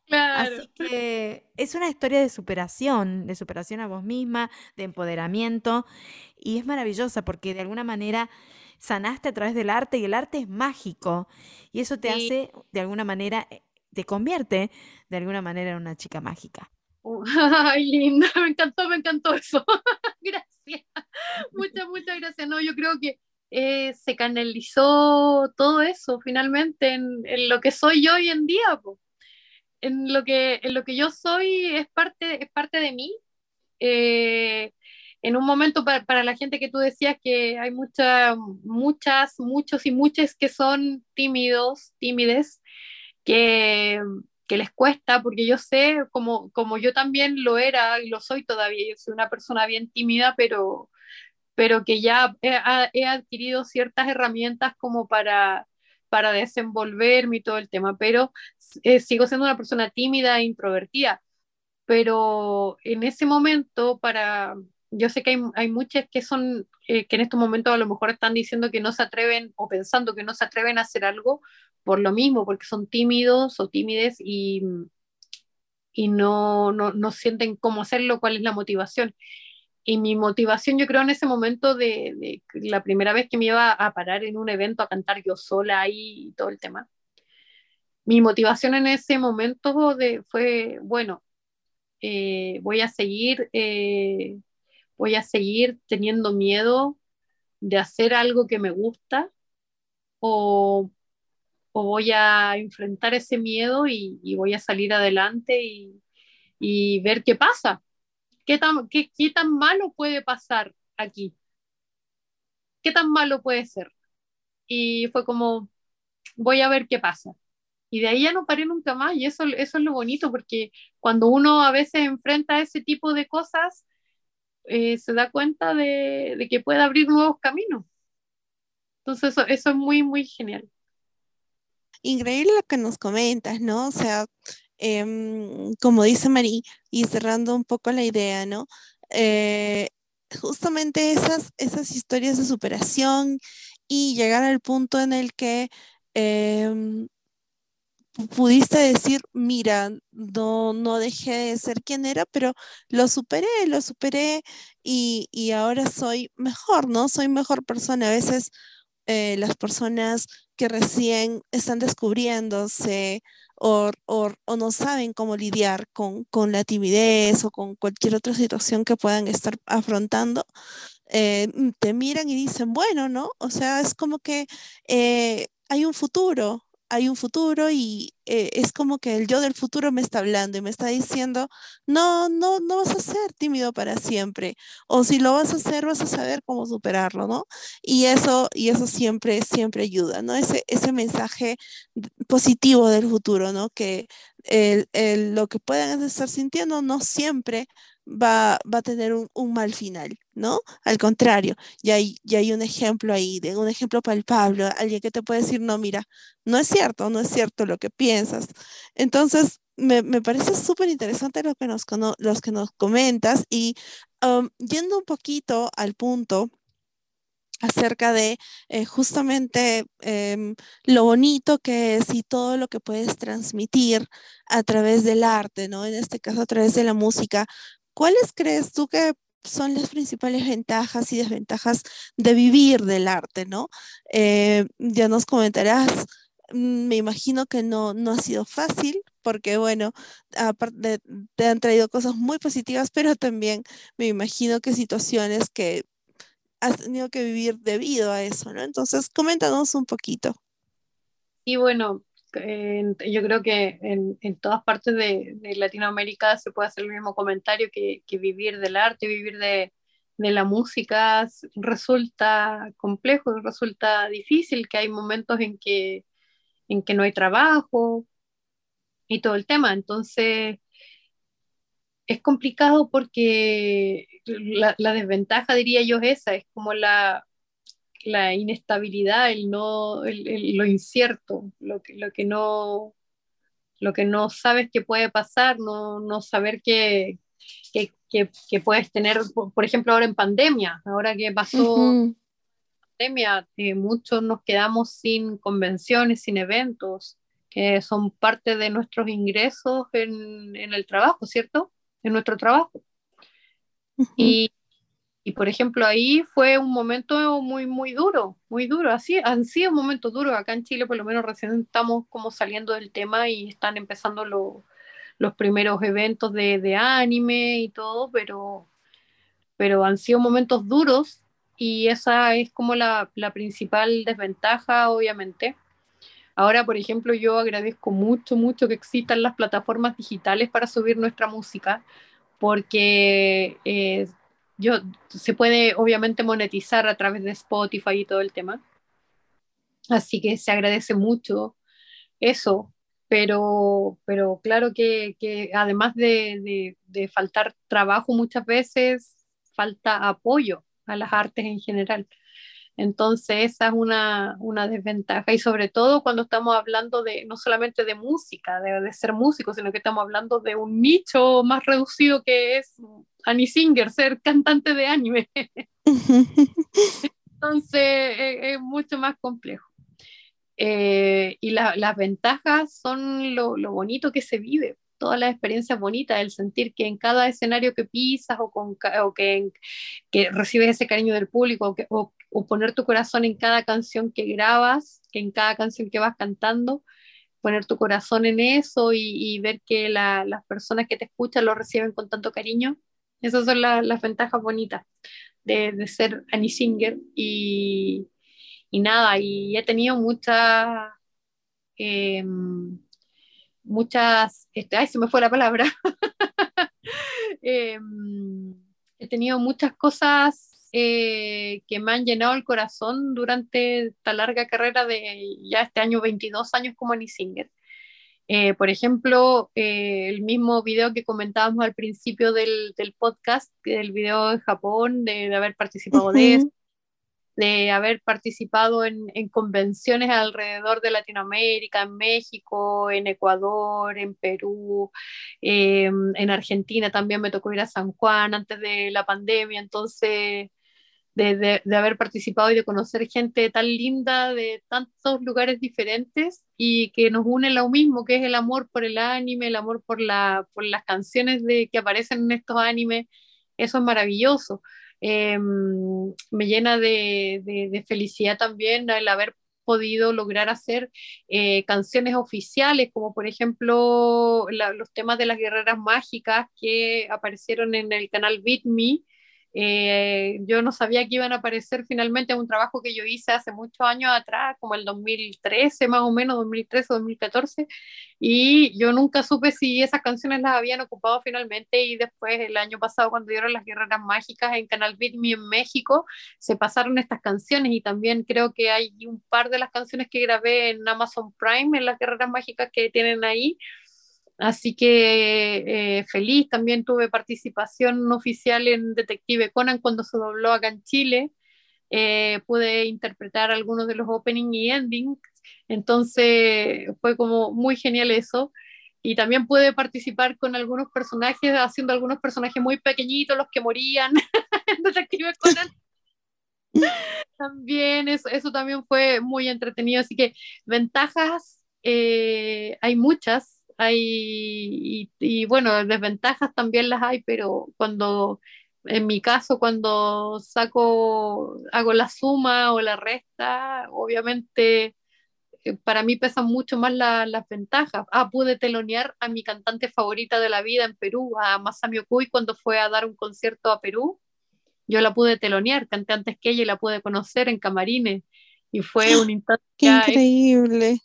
Así que es una historia de superación, de superación a vos misma, de empoderamiento, y es maravillosa porque de alguna manera sanaste a través del arte y el arte es mágico, y eso te hace de alguna manera eh, te convierte de alguna manera en una chica mágica. Uh, ay, linda, me encantó, me encantó eso. gracias. Muchas, muchas gracias. No, yo creo que eh, se canalizó todo eso finalmente en, lo que soy yo hoy en día. En, lo que, en lo que yo soy es parte, es parte de mí. Eh, en un momento para, para, la gente que tú decías que hay muchas, muchas, muchos y muchas que son tímidos, tímides, que, les cuesta, porque yo sé, como, como yo también lo era y lo soy todavía, yo soy una persona bien tímida, pero, pero que ya he, adquirido ciertas herramientas como para, para desenvolverme y todo el tema, pero eh, sigo siendo una persona tímida e introvertida. Pero en ese momento, para, yo sé que hay, hay muchas que son, eh, que en estos momentos a lo mejor están diciendo que no se atreven o pensando que no se atreven a hacer algo por lo mismo, porque son tímidos o tímides y, y no, no, no sienten cómo hacerlo, cuál es la motivación. Y mi motivación, yo creo, en ese momento de, de, la primera vez que me iba a parar en un evento a cantar yo sola ahí y todo el tema, mi motivación en ese momento de, fue, bueno, eh, voy a seguir eh, voy a seguir teniendo miedo de hacer algo que me gusta o, voy a enfrentar ese miedo y, voy a salir adelante y, ver qué pasa. ¿Qué tan, qué, ¿Qué tan malo puede pasar aquí? ¿Qué tan malo puede ser? Y fue como, voy a ver qué pasa. Y de ahí ya no paré nunca más y eso, eso es lo bonito porque cuando uno a veces enfrenta ese tipo de cosas, eh, se da cuenta de, que puede abrir nuevos caminos. Entonces eso, eso es muy, muy genial. Increíble lo que nos comentas, ¿no? O sea, em, como dice Marí, y cerrando un poco la idea, ¿no? Eh, justamente esas, esas historias de superación y llegar al punto en el que em, pudiste decir, mira, no, no dejé de ser quien era, pero lo superé, lo superé y, y ahora soy mejor, ¿no? Soy mejor persona. A veces eh, las personas que recién están descubriéndose o, o, o, no saben cómo lidiar con, con, la timidez o con cualquier otra situación que puedan estar afrontando, eh, te miran y dicen, bueno, ¿no? O sea, es como que eh, hay un futuro, hay un futuro y eh, es como que el yo del futuro me está hablando y me está diciendo, no, no, no vas a ser tímido para siempre. O si lo vas a hacer, vas a saber cómo superarlo, ¿no? Y eso, y eso siempre, siempre ayuda, ¿no? Ese, ese mensaje positivo del futuro, ¿no? Que el, el, lo que puedan estar sintiendo no siempre va, va a tener un, mal final, ¿no? Al contrario, ya hay, ya hay un ejemplo ahí, de un ejemplo palpable, alguien que te puede decir, no, mira, no es cierto, no es cierto lo que piensas. Entonces, me, me parece súper interesante lo que nos, los que nos comentas y um, yendo un poquito al punto, acerca de eh, justamente eh, lo bonito que es y todo lo que puedes transmitir a través del arte, ¿no? En este caso a través de la música. ¿Cuáles crees tú que son las principales ventajas y desventajas de vivir del arte, ¿no? Eh, ya nos comentarás, mm, me imagino que no, no ha sido fácil, porque bueno, aparte te han traído cosas muy positivas, pero también me imagino que situaciones que has tenido que vivir debido a eso, ¿no? Entonces, coméntanos un poquito. Y bueno, en, yo creo que en, en todas partes de, de, Latinoamérica se puede hacer el mismo comentario que, que vivir del arte, vivir de, de, la música resulta complejo, resulta difícil, que hay momentos en que, en que no hay trabajo y todo el tema. Entonces, es complicado porque la, la desventaja, diría yo, es esa, es como la, la inestabilidad, el no, el, el, lo incierto, lo que, lo que no lo que no sabes que puede pasar, no, no saber que, que, que, que, puedes tener, por ejemplo, ahora en pandemia, ahora que pasó uh -huh. pandemia, eh, muchos nos quedamos sin convenciones, sin eventos, que son parte de nuestros ingresos en, en el trabajo, ¿cierto? En nuestro trabajo. Uh -huh. Y y por ejemplo, ahí fue un momento muy, muy duro, muy duro. Así han sido momentos duros. Acá en Chile, por lo menos, recién estamos como saliendo del tema y están empezando lo, los primeros eventos de, de, anime y todo, pero, pero han sido momentos duros y esa es como la, la principal desventaja, obviamente. Ahora, por ejemplo, yo agradezco mucho, mucho que existan las plataformas digitales para subir nuestra música, porque eh, yo, se puede obviamente monetizar a través de Spotify y todo el tema. Así que se agradece mucho eso, pero, pero claro que, que además de, de, de, faltar trabajo muchas veces, falta apoyo a las artes en general. Entonces esa es una, una desventaja y sobre todo cuando estamos hablando de no solamente de música, de, de ser músico, sino que estamos hablando de un nicho más reducido que es Annie Singer, ser cantante de anime. Entonces es, es, mucho más complejo. Eh, y la, las ventajas son lo, lo, bonito que se vive, todas las experiencias bonitas, el sentir que en cada escenario que pisas o, con, o que, que, recibes ese cariño del público o, que, o, o, poner tu corazón en cada canción que grabas, que en cada canción que vas cantando, poner tu corazón en eso y, y ver que la, las personas que te escuchan lo reciben con tanto cariño, esas son la, las ventajas bonitas de, de, ser Annie Singer. Y, y, nada, y he tenido muchas, eh, muchas, este, ay, se me fue la palabra, eh, he tenido muchas cosas eh, que me han llenado el corazón durante esta larga carrera de ya este año 22 años como Annie Singer. Eh, por ejemplo, eh, el mismo video que comentábamos al principio del, podcast, el video de Japón, de, haber participado de eso, de haber participado en, en, convenciones alrededor de Latinoamérica, en México, en Ecuador, en Perú, eh, en Argentina también me tocó ir a San Juan antes de la pandemia, entonces de, haber participado y de conocer gente tan linda de tantos lugares diferentes y que nos une lo mismo, que es el amor por el anime, el amor por, la, por las canciones de, que aparecen en estos animes. Eso es maravilloso. Em, me llena de, de, felicidad también el haber podido lograr hacer eh, canciones oficiales, como por ejemplo los temas de las guerreras mágicas que aparecieron en el canal Beat Me, eh, yo no sabía que iban a aparecer finalmente en un trabajo que yo hice hace muchos años atrás, como el 2013 más o menos, 2013 o 2014, y yo nunca supe si esas canciones las habían ocupado finalmente y después el año pasado cuando dieron las guerreras mágicas en Canal Beat Me en México, se pasaron estas canciones y también creo que hay un par de las canciones que grabé en Amazon Prime, en las guerreras mágicas que tienen ahí, Así que eh, feliz, también tuve participación oficial en Detective Conan cuando se dobló acá en Chile. Eh, pude interpretar algunos de los opening y endings, entonces fue como muy genial eso. Y también pude participar con algunos personajes, haciendo algunos personajes muy pequeñitos, los que morían en Detective Conan. también eso, eso también fue muy entretenido, así que ventajas eh, hay muchas, hay, y, bueno, desventajas también las hay, pero cuando, en mi caso, cuando saco, hago la suma o la resta, obviamente eh, para mí pesan mucho más las ventajas. Ah, pude telonear a mi cantante favorita de la vida en Perú, a Masami Okui, cuando fue a dar un concierto a Perú. Yo la pude telonear, canté antes que ella y la pude conocer en camarines. Y fue un instante. ¡Qué increíble!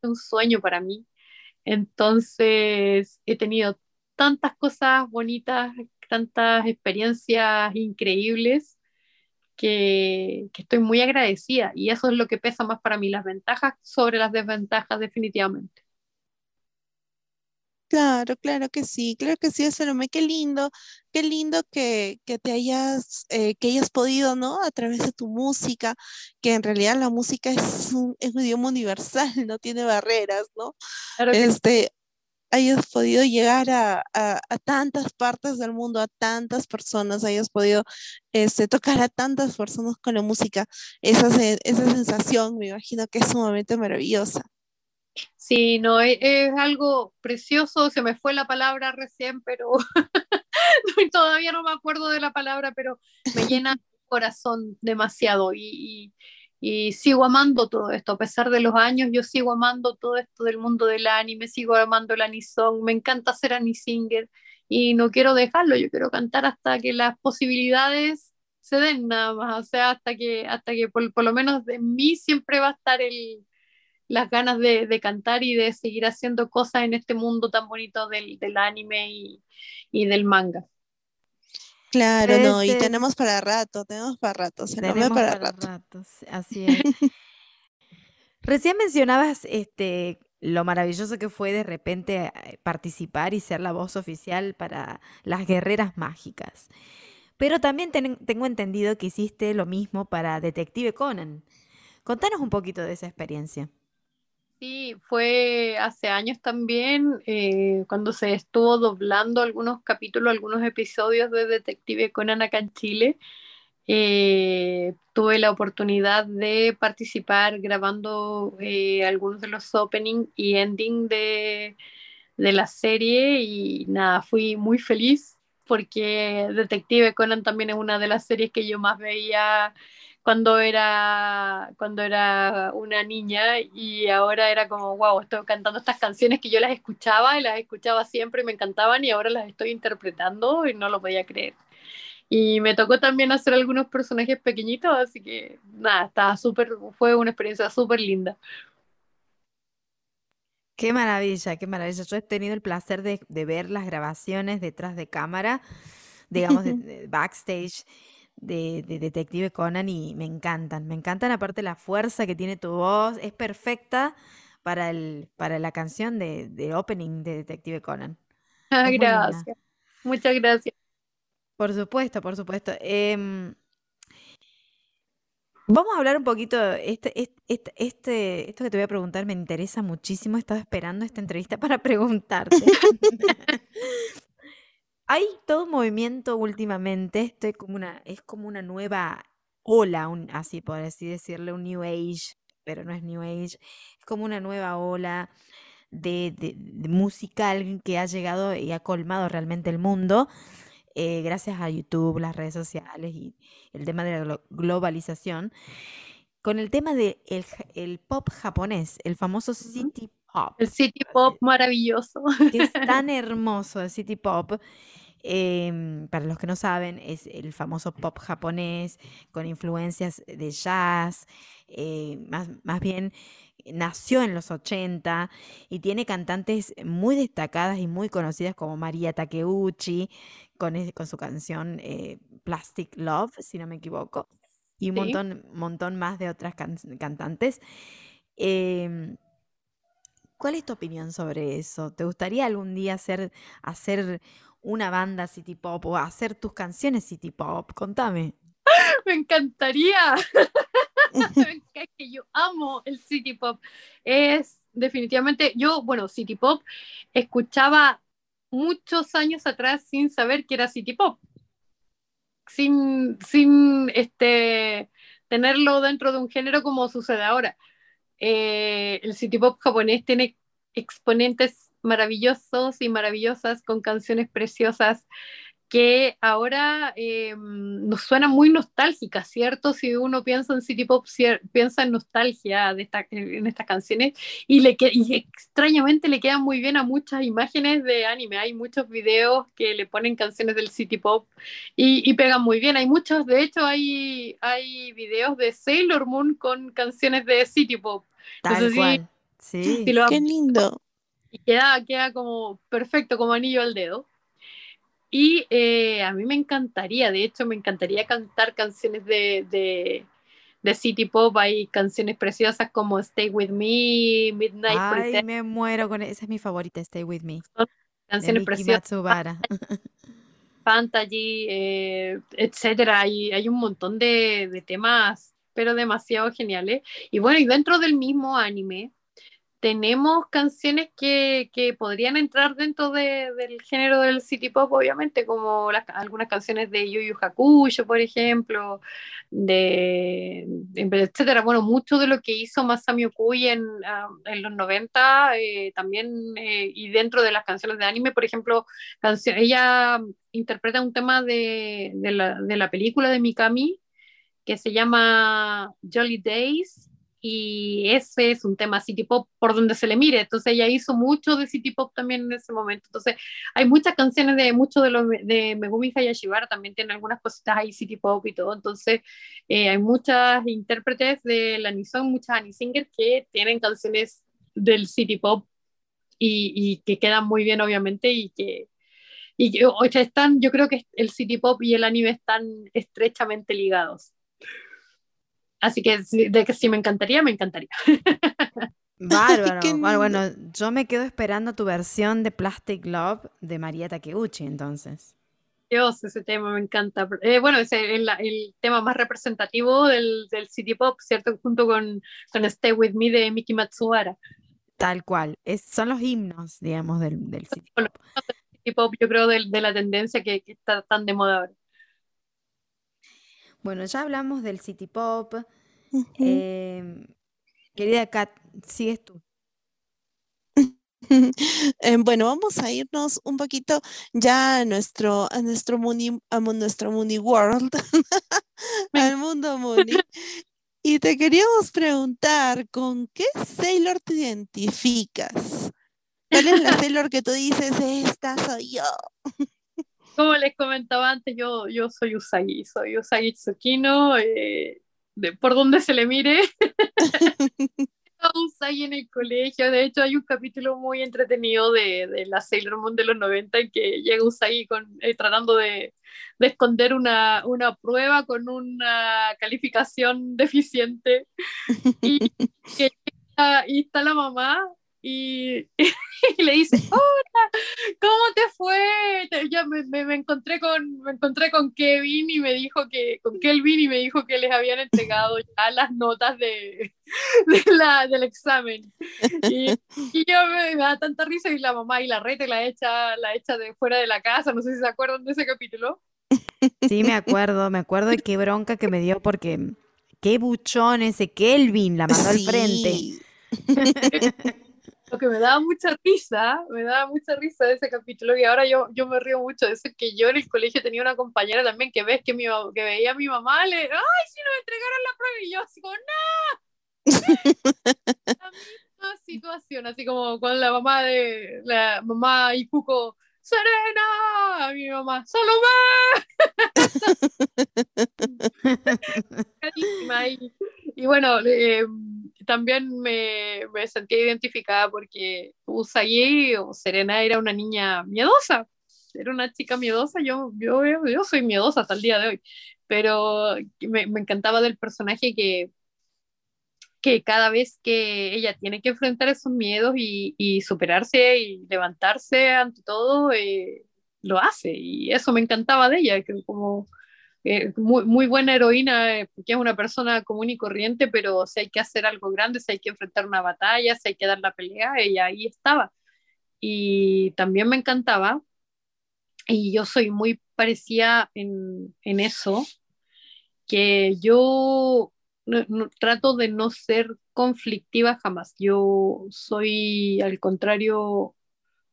Un sueño para mí. Entonces, he tenido tantas cosas bonitas, tantas experiencias increíbles que, estoy muy agradecida y eso es lo que pesa más para mí, las ventajas sobre las desventajas definitivamente. Claro, claro que sí, claro que sí, Salomé, qué lindo, qué lindo que, te hayas, eh, que hayas podido, ¿no? A través de tu música, que en realidad la música es un, idioma universal, no tiene barreras, ¿no? Claro este, hayas podido llegar a, tantas partes del mundo, a tantas personas, hayas podido este, tocar a tantas personas con la música, esa, esa sensación me imagino que es sumamente maravillosa. Sí, no, e, es, algo precioso, se me fue la palabra recién, pero todavía no me acuerdo de la palabra, pero me llena el corazón demasiado y, sigo amando todo esto, a pesar de los años, yo sigo amando todo esto del mundo del anime, sigo amando el anisong, me encanta ser anisinger y no quiero dejarlo, yo quiero cantar hasta que las posibilidades se den nada más, o sea, hasta que, hasta que por, por lo menos de mí siempre va a estar el, las ganas de, cantar y de seguir haciendo cosas en este mundo tan bonito del, anime y, del manga. Claro, no, y tenemos para rato, tenemos para rato, se tenemos para, rato. así es. Recién mencionabas este lo maravilloso que fue de repente eh, participar y ser la voz oficial para las guerreras mágicas. Pero también tengo entendido que hiciste lo mismo para Detective Conan. Contanos un poquito de esa experiencia. Sí, fue hace años también, eh, cuando se estuvo doblando algunos capítulos, algunos episodios de Detective Conan acá en Chile. Eh, tuve la oportunidad de participar grabando eh, algunos de los opening y ending de, de la serie y nada, fui muy feliz porque Detective Conan también es una de las series que yo más veía cuando era, cuando era una niña y ahora era como, wow, estoy cantando estas canciones que yo las escuchaba y las escuchaba siempre y me encantaban y ahora las estoy interpretando y no lo podía creer. Y me tocó también hacer algunos personajes pequeñitos, así que nada, estaba súper, fue una experiencia súper linda. Qué maravilla, qué maravilla. Yo he tenido el placer de, ver las grabaciones detrás de cámara, digamos, de backstage de, Detective Conan y me encantan, me encantan aparte la fuerza que tiene tu voz, es perfecta para, el, para la canción de, opening de Detective Conan. Ah, gracias, muchas gracias. Por supuesto, por supuesto. Em, vamos a hablar un poquito, este, este, este, esto que te voy a preguntar me interesa muchísimo, he estado esperando esta entrevista para preguntarte. hay todo un movimiento últimamente, esto como una, es como una nueva ola, un, así por así decirle, un New Age, pero no es New Age, es como una nueva ola de, de, musical que ha llegado y ha colmado realmente el mundo. Eh, gracias a YouTube, las redes sociales y el tema de la globalización, con el tema del de el pop japonés, el famoso city pop. El city pop maravilloso. Que es tan hermoso el city pop. Em, para los que no saben, es el famoso pop japonés con influencias de jazz, eh, más, más bien nació en los 80 y tiene cantantes muy destacadas y muy conocidas como María Takeuchi con, con su canción eh, Plastic Love, si no me equivoco, y un montón, montón más de otras cantantes. Em, ¿Cuál es tu opinión sobre eso? ¿Te gustaría algún día hacer, hacer una banda city pop o hacer tus canciones city pop? Contame. Me encantaría. que yo amo el city pop. Es definitivamente, yo, bueno, city pop, escuchaba muchos años atrás sin saber que era city pop. Sin, sin este, tenerlo dentro de un género como sucede ahora. Eh, el city pop japonés tiene exponentes maravillosos y maravillosas con canciones preciosas que ahora eh, nos suena muy nostálgica, ¿cierto? Si uno piensa en City Pop, piensa en nostalgia de en estas canciones y, le y extrañamente le quedan muy bien a muchas imágenes de anime. Hay muchos videos que le ponen canciones del City Pop y, pegan muy bien. Hay muchos, de hecho, hay, hay videos de Sailor Moon con canciones de City Pop. Tal cual. sí. Qué lindo y queda, queda como perfecto, como anillo al dedo. Y eh, a mí me encantaría, de hecho, me encantaría cantar canciones de, de, de, City Pop. Hay canciones preciosas como Stay With Me, Midnight Ay, me muero con esa. es mi favorita, Stay With Me. canciones preciosas. Fantasy, eh, etcétera. Hay, hay un montón de, de temas, pero demasiado geniales. Y bueno, y dentro del mismo anime, tenemos canciones que, que podrían entrar dentro de, del género del city pop, obviamente, como las, algunas canciones de Yu Yu Hakusho, por ejemplo, de, etcétera. Bueno, mucho de lo que hizo Masami Okui en, ah, en los 90, eh, también, eh, y dentro de las canciones de anime, por ejemplo, ella interpreta un tema de, de, la, de la película de Mikami que se llama Jolly Days y ese es un tema city pop por donde se le mire. Entonces ella hizo mucho de city pop también en ese momento. Entonces hay muchas canciones de muchos de los de Megumi Hayashibara, también tiene algunas cositas ahí city pop y todo. Entonces eh, hay muchas intérpretes de la Nison, muchas Annie Singer que tienen canciones del city pop y, y que quedan muy bien obviamente y que y o sea, están, yo creo que el city pop y el anime están estrechamente ligados. Así que de que sí me encantaría, me encantaría. Bárbaro. bueno, bueno, yo me quedo esperando tu versión de Plastic Love de María Takeuchi, entonces. Dios, ese tema me encanta. Eh, bueno, es el, el, tema más representativo del, del City Pop, ¿cierto? Junto con, con Stay With Me de Miki Matsuhara. Tal cual. Es, son los himnos, digamos, del, del City Pop. City Pop, yo creo, de, de la tendencia que, que, está tan de moda ahora. Bueno, ya hablamos del City Pop. Em, querida Kat, sigues tú. Em, bueno, vamos a irnos un poquito ya a nuestro, a nuestro Mooney, a nuestro Mooney World, al mundo Mooney. Y te queríamos preguntar, ¿con qué Sailor te identificas? ¿Cuál es la Sailor que tú dices, esta soy yo? Como les comentaba antes, yo, yo soy Usagi, soy Usagi Tsukino, eh, de, por donde se le mire. Usagi en el colegio, de hecho hay un capítulo muy entretenido de, de la Sailor Moon de los 90 en que llega Usagi con, eh, tratando de, de esconder una, una, prueba con una calificación deficiente y, que, y está la mamá y, y, le dice, hola, ¿cómo te fue? Ya me, me, encontré con, me encontré con Kevin y me dijo que, con Kelvin y me dijo que les habían entregado ya las notas de, de la, del examen. Y, y yo me, da tanta risa y la mamá y la rete la echa, la echa de fuera de la casa, no sé si se acuerdan de ese capítulo. Sí, me acuerdo, me acuerdo de qué bronca que me dio porque qué buchón ese Kelvin la mandó al frente. Lo que me daba mucha risa, me daba mucha risa de ese capítulo y ahora yo, yo me río mucho de eso, que yo en el colegio tenía una compañera también que ves que, mi, que veía a mi mamá, le, ay, si nos entregaron la prueba y yo así como, ¡no! la misma situación, así como con la mamá de, la mamá y Cuco, Serena, a mi mamá, Salomé. y, bueno, eh, también me, me sentí identificada porque Usagi o Serena era una niña miedosa, era una chica miedosa, yo, yo, yo soy miedosa hasta el día de hoy, pero me, encantaba del personaje que, que cada vez que ella tiene que enfrentar esos miedos y, y superarse y levantarse ante todo, eh, lo hace. Y eso me encantaba de ella, que como eh, muy, muy buena heroína, eh, porque es una persona común y corriente, pero si hay que hacer algo grande, si hay que enfrentar una batalla, si hay que dar la pelea, ella ahí estaba. Y también me encantaba, y yo soy muy parecida en, en eso, que yo trato de no ser conflictiva jamás. Yo soy, al contrario,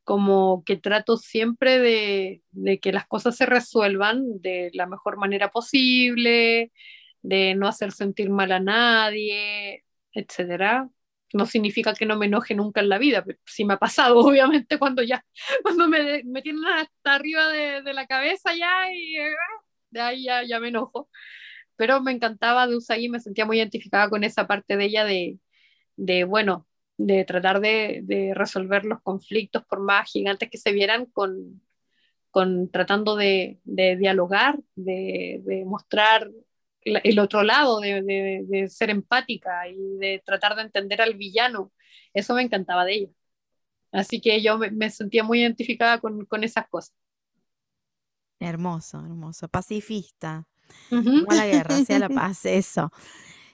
como que trato siempre de, de, que las cosas se resuelvan de la mejor manera posible, de no hacer sentir mal a nadie, etcétera. No significa que no me enoje nunca en la vida, pero sí me ha pasado, obviamente, cuando ya, cuando me, me tienen hasta arriba de, de, la cabeza ya y eh, de ahí ya, ya me enojo. Pero me encantaba de Usagi, me sentía muy identificada con esa parte de ella de, de bueno, de tratar de, de, resolver los conflictos, por más gigantes que se vieran, con, con tratando de, de dialogar, de, de, mostrar el otro lado, de, ser empática y de tratar de entender al villano. Eso me encantaba de ella. Así que yo me, me sentía muy identificada con, con, esas cosas. Hermoso, hermoso. Pacifista. Uh -huh. La guerra, hacia la paz, eso.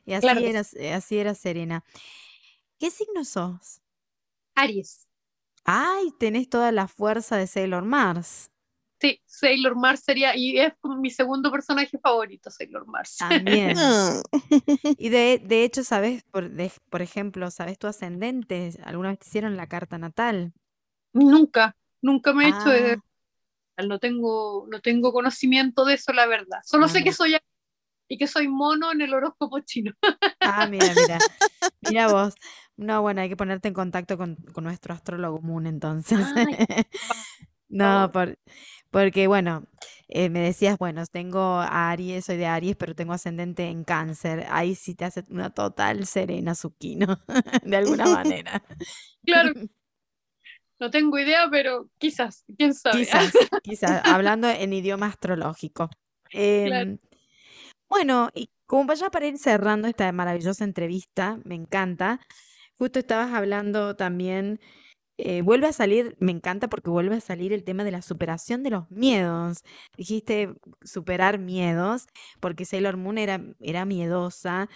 Y así, claro. era, así era Serena. ¿Qué signo sos? Aries. Ay, tenés toda la fuerza de Sailor Mars. Sí, Sailor Mars sería, y es como mi segundo personaje favorito, Sailor Mars. También. y de, de, hecho, ¿sabes? Por, de, por ejemplo, ¿sabes tu ascendente? ¿Alguna vez te hicieron la carta natal? Nunca, nunca me he ah. hecho de... No tengo, no tengo conocimiento de eso, la verdad. Solo ah. sé que soy y que soy mono en el horóscopo chino. Ah, mira, mira. Mira vos. No, bueno, hay que ponerte en contacto con, con nuestro astrólogo Moon entonces. Ay, no, por, porque bueno, eh, me decías, bueno, tengo a Aries, soy de Aries, pero tengo ascendente en cáncer. Ahí sí te hace una total serena Zucchino, de alguna manera. Claro. No tengo idea, pero quizás, quién sabe. Quizás, quizás, hablando en idioma astrológico. Eh, claro. Bueno, y como vaya para ir cerrando esta maravillosa entrevista, me encanta. Justo estabas hablando también, eh, vuelve a salir, me encanta porque vuelve a salir el tema de la superación de los miedos. Dijiste superar miedos, porque Sailor Moon era, era miedosa,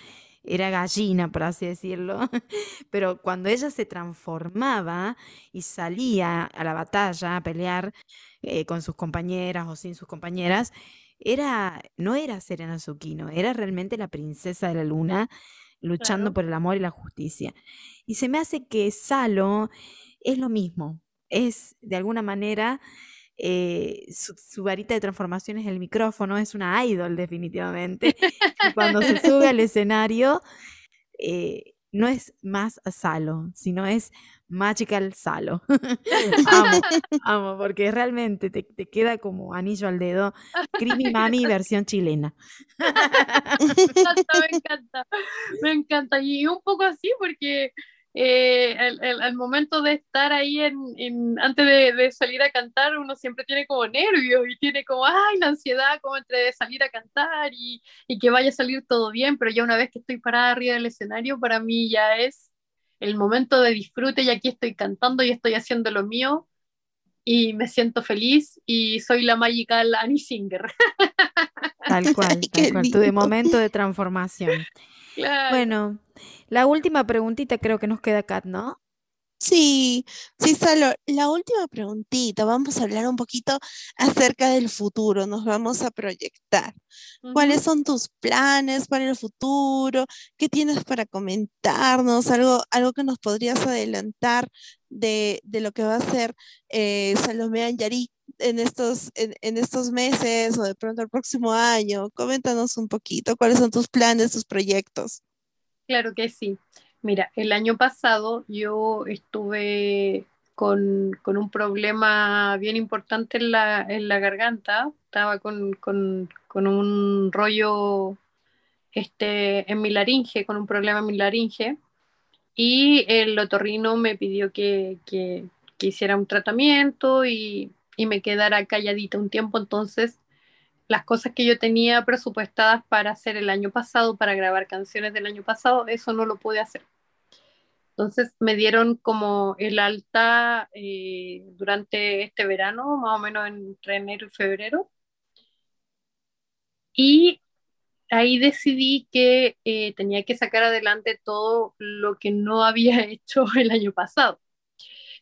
era gallina, por así decirlo, pero cuando ella se transformaba y salía a la batalla a pelear eh, con sus compañeras o sin sus compañeras, era, no era Serena Zucchino, era realmente la princesa de la luna luchando claro. por el amor y la justicia. Y se me hace que Salo es lo mismo, es de alguna manera eh, su, su, varita de transformación es el micrófono, es una idol definitivamente. y cuando se sube al escenario, eh, no es más Salo, sino es Magical Salo. amo, amo, porque realmente te, te, queda como anillo al dedo. Creamy Mami versión chilena. me encanta, me encanta. Me encanta. Y un poco así porque eh, el, momento de estar ahí en, en antes de, de, salir a cantar, uno siempre tiene como nervios y tiene como, ay, la ansiedad como entre salir a cantar y, y que vaya a salir todo bien, pero ya una vez que estoy parada arriba del escenario, para mí ya es el momento de disfrute y aquí estoy cantando y estoy haciendo lo mío y me siento feliz y soy la magical Annie Singer. Tal cual, tal cual. Tu momento de transformación. Bueno, la última preguntita creo que nos queda, Kat, ¿no? Sí, sí, Salo, la última preguntita, vamos a hablar un poquito acerca del futuro, nos vamos a proyectar. ¿Cuáles son tus planes para el futuro? ¿Qué tienes para comentarnos? Algo, algo que nos podrías adelantar de, lo que va a ser eh, Salomé en estos, en, estos meses o de pronto el próximo año. Coméntanos un poquito, ¿cuáles son tus planes, tus proyectos? Claro que sí. Mira, el año pasado yo estuve con, un problema bien importante en la, garganta, estaba con, un rollo este, en mi laringe, con un problema en mi laringe, y el otorrino me pidió que, hiciera un tratamiento y, y me quedara calladita un tiempo, entonces las cosas que yo tenía presupuestadas para hacer el año pasado, para grabar canciones del año pasado, eso no lo pude hacer. Entonces me dieron como el alta eh, durante este verano, más o menos entre enero y febrero. Y ahí decidí que eh, tenía que sacar adelante todo lo que no había hecho el año pasado.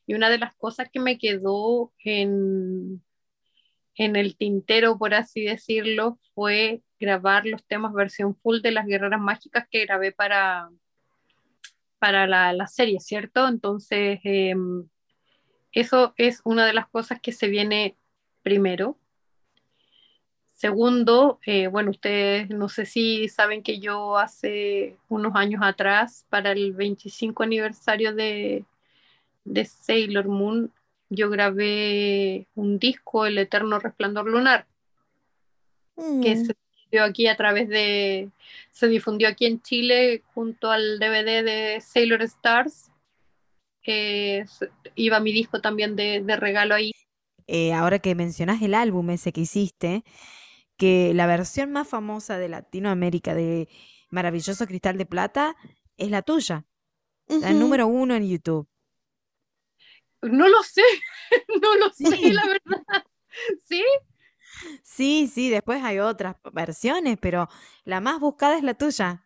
Y una de las cosas que me quedó en, en el tintero, por así decirlo, fue grabar los temas versión full de las Guerreras Mágicas que grabé para, para la, serie, ¿cierto? Entonces, em, eso es una de las cosas que se viene primero. Segundo, eh, bueno, ustedes no sé si saben que yo hace unos años atrás, para el 25 aniversario de, de Sailor Moon, yo grabé un disco, El Eterno Resplandor Lunar, que mm. se difundió aquí a través de, se difundió aquí en Chile junto al DVD de Sailor Stars. iba mi disco también de, regalo ahí. Eh, ahora que mencionas el álbum ese que hiciste, que la versión más famosa de Latinoamérica de Maravilloso Cristal de Plata es la tuya, la número uno en YouTube. No lo sé, no lo sé, la verdad. ¿Sí? Sí, sí, después hay otras versiones, pero la más buscada es la tuya.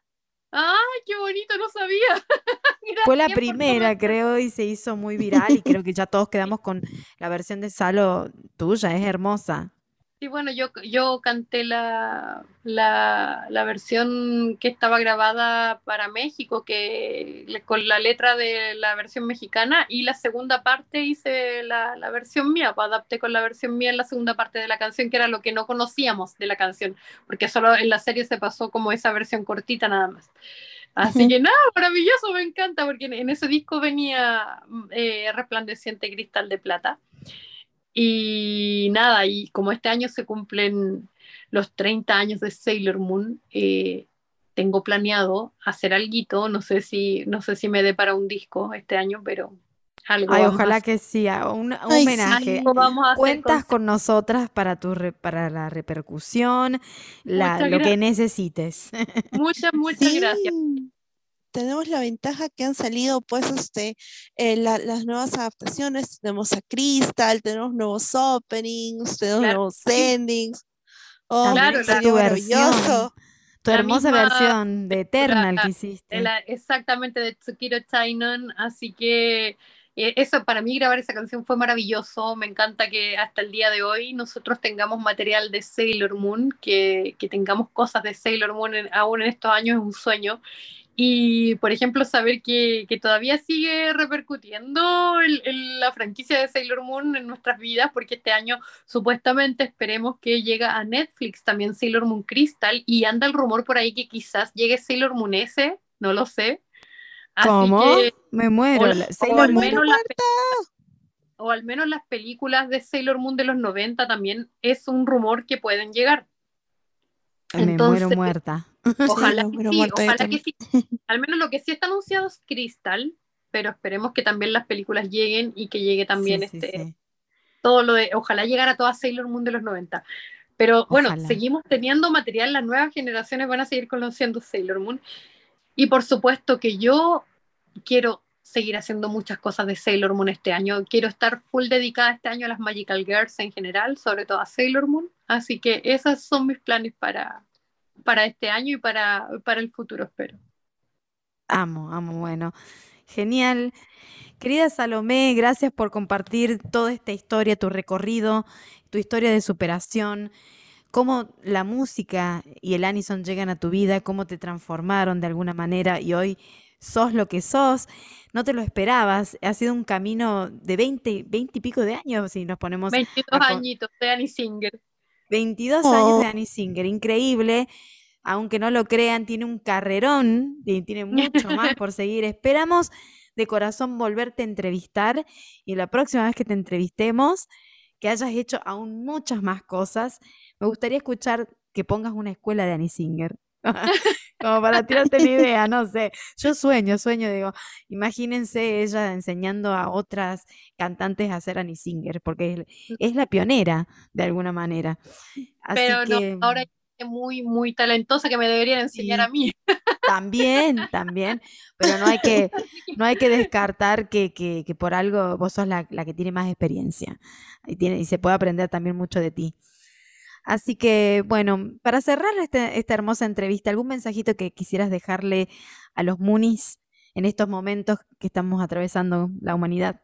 ¡Ay, qué bonito! No sabía. Fue la primera, creo, y se hizo muy viral y creo que ya todos quedamos con la versión de Salo tuya, es hermosa. Sí, bueno, yo, yo canté la, la, versión que estaba grabada para México, que con la letra de la versión mexicana, y la segunda parte hice la, versión mía, pues adapté con la versión mía en la segunda parte de la canción, que era lo que no conocíamos de la canción, porque solo en la serie se pasó como esa versión cortita nada más. Así que nada, maravilloso, me encanta, porque en, ese disco venía eh, Resplandeciente Cristal de Plata. Y nada, y como este año se cumplen los 30 años de Sailor Moon, eh, tengo planeado hacer algo, no sé si no sé si me dé para un disco este año, pero algo. Ay, ojalá que sí, un, homenaje. Cuentas con... nosotras para tu para la repercusión, lo que necesites. Muchas muchas gracias tenemos la ventaja que han salido pues este, eh, las nuevas adaptaciones, tenemos a Crystal, tenemos nuevos openings, tenemos nuevos endings. Oh, claro, tu maravilloso. Tu hermosa versión de Eternal que hiciste. exactamente, de Tsukiro Chainon, así que eh, eso para mí grabar esa canción fue maravilloso, me encanta que hasta el día de hoy nosotros tengamos material de Sailor Moon, que, que tengamos cosas de Sailor Moon aún en estos años es un sueño y, por ejemplo, saber que, que todavía sigue repercutiendo la franquicia de Sailor Moon en nuestras vidas, porque este año supuestamente esperemos que llega a Netflix también Sailor Moon Crystal, y anda el rumor por ahí que quizás llegue Sailor Moon S, no lo sé. ¿Cómo? Me muero. O, al menos o al menos las películas de Sailor Moon de los 90 también es un rumor que pueden llegar. me muero muerta. Ojalá, que, sí, ojalá que sí. Al menos lo que sí está anunciado es Crystal, pero esperemos que también las películas lleguen y que llegue también este todo lo de, ojalá llegara toda Sailor Moon de los 90. Pero bueno, seguimos teniendo material, las nuevas generaciones van a seguir conociendo Sailor Moon. Y por supuesto que yo quiero seguir haciendo muchas cosas de Sailor Moon este año. Quiero estar full dedicada este año a las Magical Girls en general, sobre todo a Sailor Moon. Así que esos son mis planes para, para este año y para, para el futuro, espero. Amo, amo, bueno. Genial. Querida Salomé, gracias por compartir toda esta historia, tu recorrido, tu historia de superación, cómo la música y el Anison llegan a tu vida, cómo te transformaron de alguna manera y hoy sos lo que sos, no te lo esperabas, ha sido un camino de 20, 20 y pico de años, si nos ponemos... 22 añitos de Annie Singer. 22 años de Annie Singer, increíble, aunque no lo crean, tiene un carrerón, y tiene mucho más por seguir. Esperamos de corazón volverte a entrevistar y la próxima vez que te entrevistemos, que hayas hecho aún muchas más cosas. Me gustaría escuchar que pongas una escuela de Annie Singer. Como para tirarte la idea, no sé. Yo sueño, sueño, digo, imagínense ella enseñando a otras cantantes a hacer Annie Singer, porque es, la pionera de alguna manera. Pero no, ahora es muy, muy talentosa que me deberían enseñar a mí. También, también, pero no hay que, no hay que descartar que, que, que por algo vos sos la, la, que tiene más experiencia y, tiene, y se puede aprender también mucho de ti. Así que, bueno, para cerrar este, esta hermosa entrevista, ¿algún mensajito que quisieras dejarle a los Munis en estos momentos que estamos atravesando la humanidad?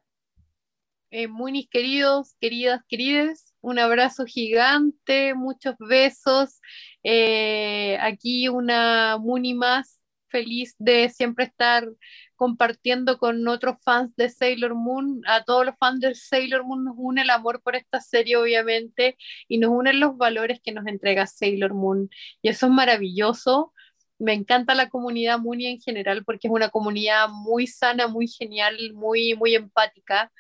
Eh, Munis queridos, queridas, querides, un abrazo gigante, muchos besos. Eh, aquí una Muni más feliz de siempre estar compartiendo con otros fans de Sailor Moon. A todos los fans de Sailor Moon nos une el amor por esta serie, obviamente, y nos unen los valores que nos entrega Sailor Moon. Y eso es maravilloso. Me encanta la comunidad Mooney en general porque es una comunidad muy sana, muy genial, muy, muy empática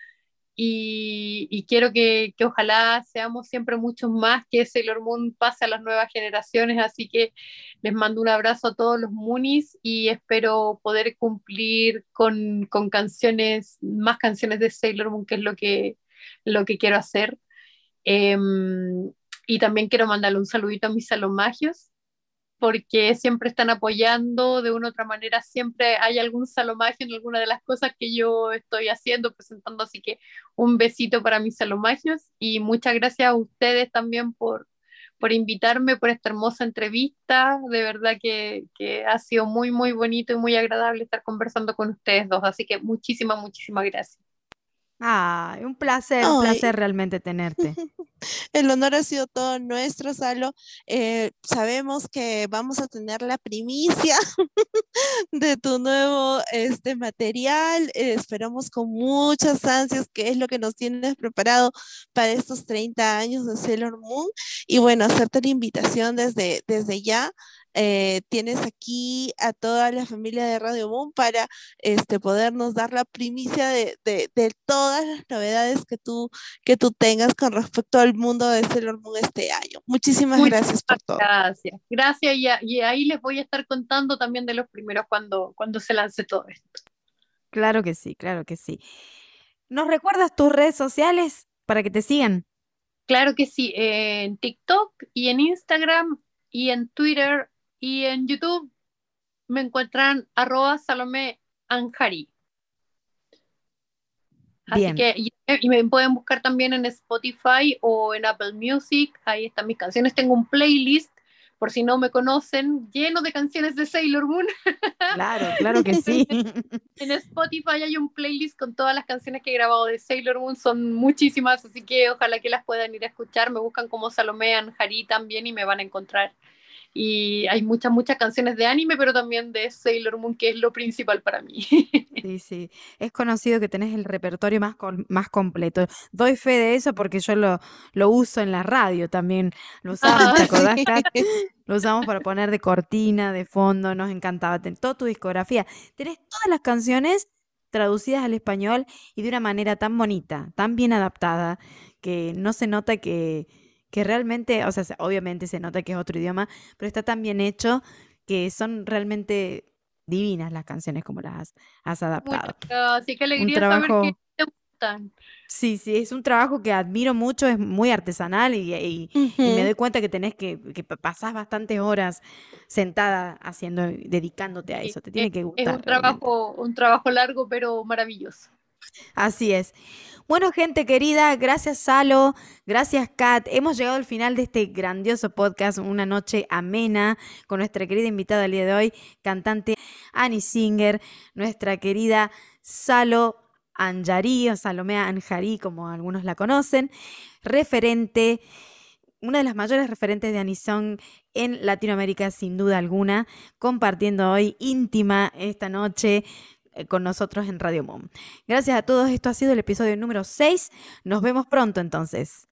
y, quiero que, que, ojalá seamos siempre muchos más, que Sailor Moon pase a las nuevas generaciones, así que les mando un abrazo a todos los Moonies y espero poder cumplir con, con canciones, más canciones de Sailor Moon, que es lo que, lo que quiero hacer. Em, y también quiero mandarle un saludito a mis salomagios, porque siempre están apoyando de una u otra manera, siempre hay algún salomaje en alguna de las cosas que yo estoy haciendo, presentando, así que un besito para mis salomagios y muchas gracias a ustedes también por, por invitarme, por esta hermosa entrevista, de verdad que, que ha sido muy, muy bonito y muy agradable estar conversando con ustedes dos, así que muchísimas, muchísimas gracias. Ah, un placer, un placer realmente tenerte. El honor ha sido todo nuestro, Salo. Eh, sabemos que vamos a tener la primicia de tu nuevo este, material. Eh, esperamos con muchas ansias qué es lo que nos tienes preparado para estos 30 años de Sailor Moon. Y bueno, hacerte la invitación desde, desde ya eh, tienes aquí a toda la familia de Radio Moon para este, podernos dar la primicia de, todas las novedades que tú, que tú tengas con respecto al mundo de Sailor Moon este año. Muchísimas gracias por todo. Gracias, gracias y, ahí les voy a estar contando también de los primeros cuando, cuando se lance todo esto. Claro que sí, claro que sí. ¿Nos recuerdas tus redes sociales para que te sigan? Claro que sí, en TikTok y en Instagram y en Twitter y en YouTube me encuentran arroba Salome Anjari. Así que, y, me pueden buscar también en Spotify o en Apple Music. Ahí están mis canciones. Tengo un playlist, por si no me conocen, lleno de canciones de Sailor Moon. Claro, claro que sí. en Spotify hay un playlist con todas las canciones que he grabado de Sailor Moon. Son muchísimas, así que ojalá que las puedan ir a escuchar. Me buscan como Salome Anjari también y me van a encontrar y hay muchas, muchas canciones de anime, pero también de Sailor Moon, que es lo principal para mí. Sí, sí, es conocido que tenés el repertorio más, más completo. Doy fe de eso porque yo lo, lo uso en la radio también. Lo usamos, ¿te acordás? Lo usamos para poner de cortina, de fondo, nos encantaba. Toda tu discografía. Tenés todas las canciones traducidas al español y de una manera tan bonita, tan bien adaptada, que no se nota que que realmente, o sea, obviamente se nota que es otro idioma, pero está tan bien hecho que son realmente divinas las canciones como las has, adaptado. Así que alegría saber que te encantan. Sí, sí, es un trabajo que admiro mucho, es muy artesanal y, y- y me doy cuenta que tenés que, que pa- pasás bastantes horas sentada haciendo, dedicándote a eso, te tiene es, que es gustar un realmente. trabajo, un trabajo largo, pero maravilloso. Así es. Bueno, gente querida, gracias Salo, gracias Kat. Hemos llegado al final de este grandioso podcast, una noche amena con nuestra querida invitada el día de hoy, cantante Annie Singer, nuestra querida Salo Anjari o Salomea Anjari, como algunos la conocen, referente, una de las mayores referentes de Anisong en Latinoamérica, sin duda alguna, compartiendo hoy íntima esta noche con nosotros en Radio Mom. Gracias a todos, esto ha sido el episodio número 6. Nos vemos pronto entonces.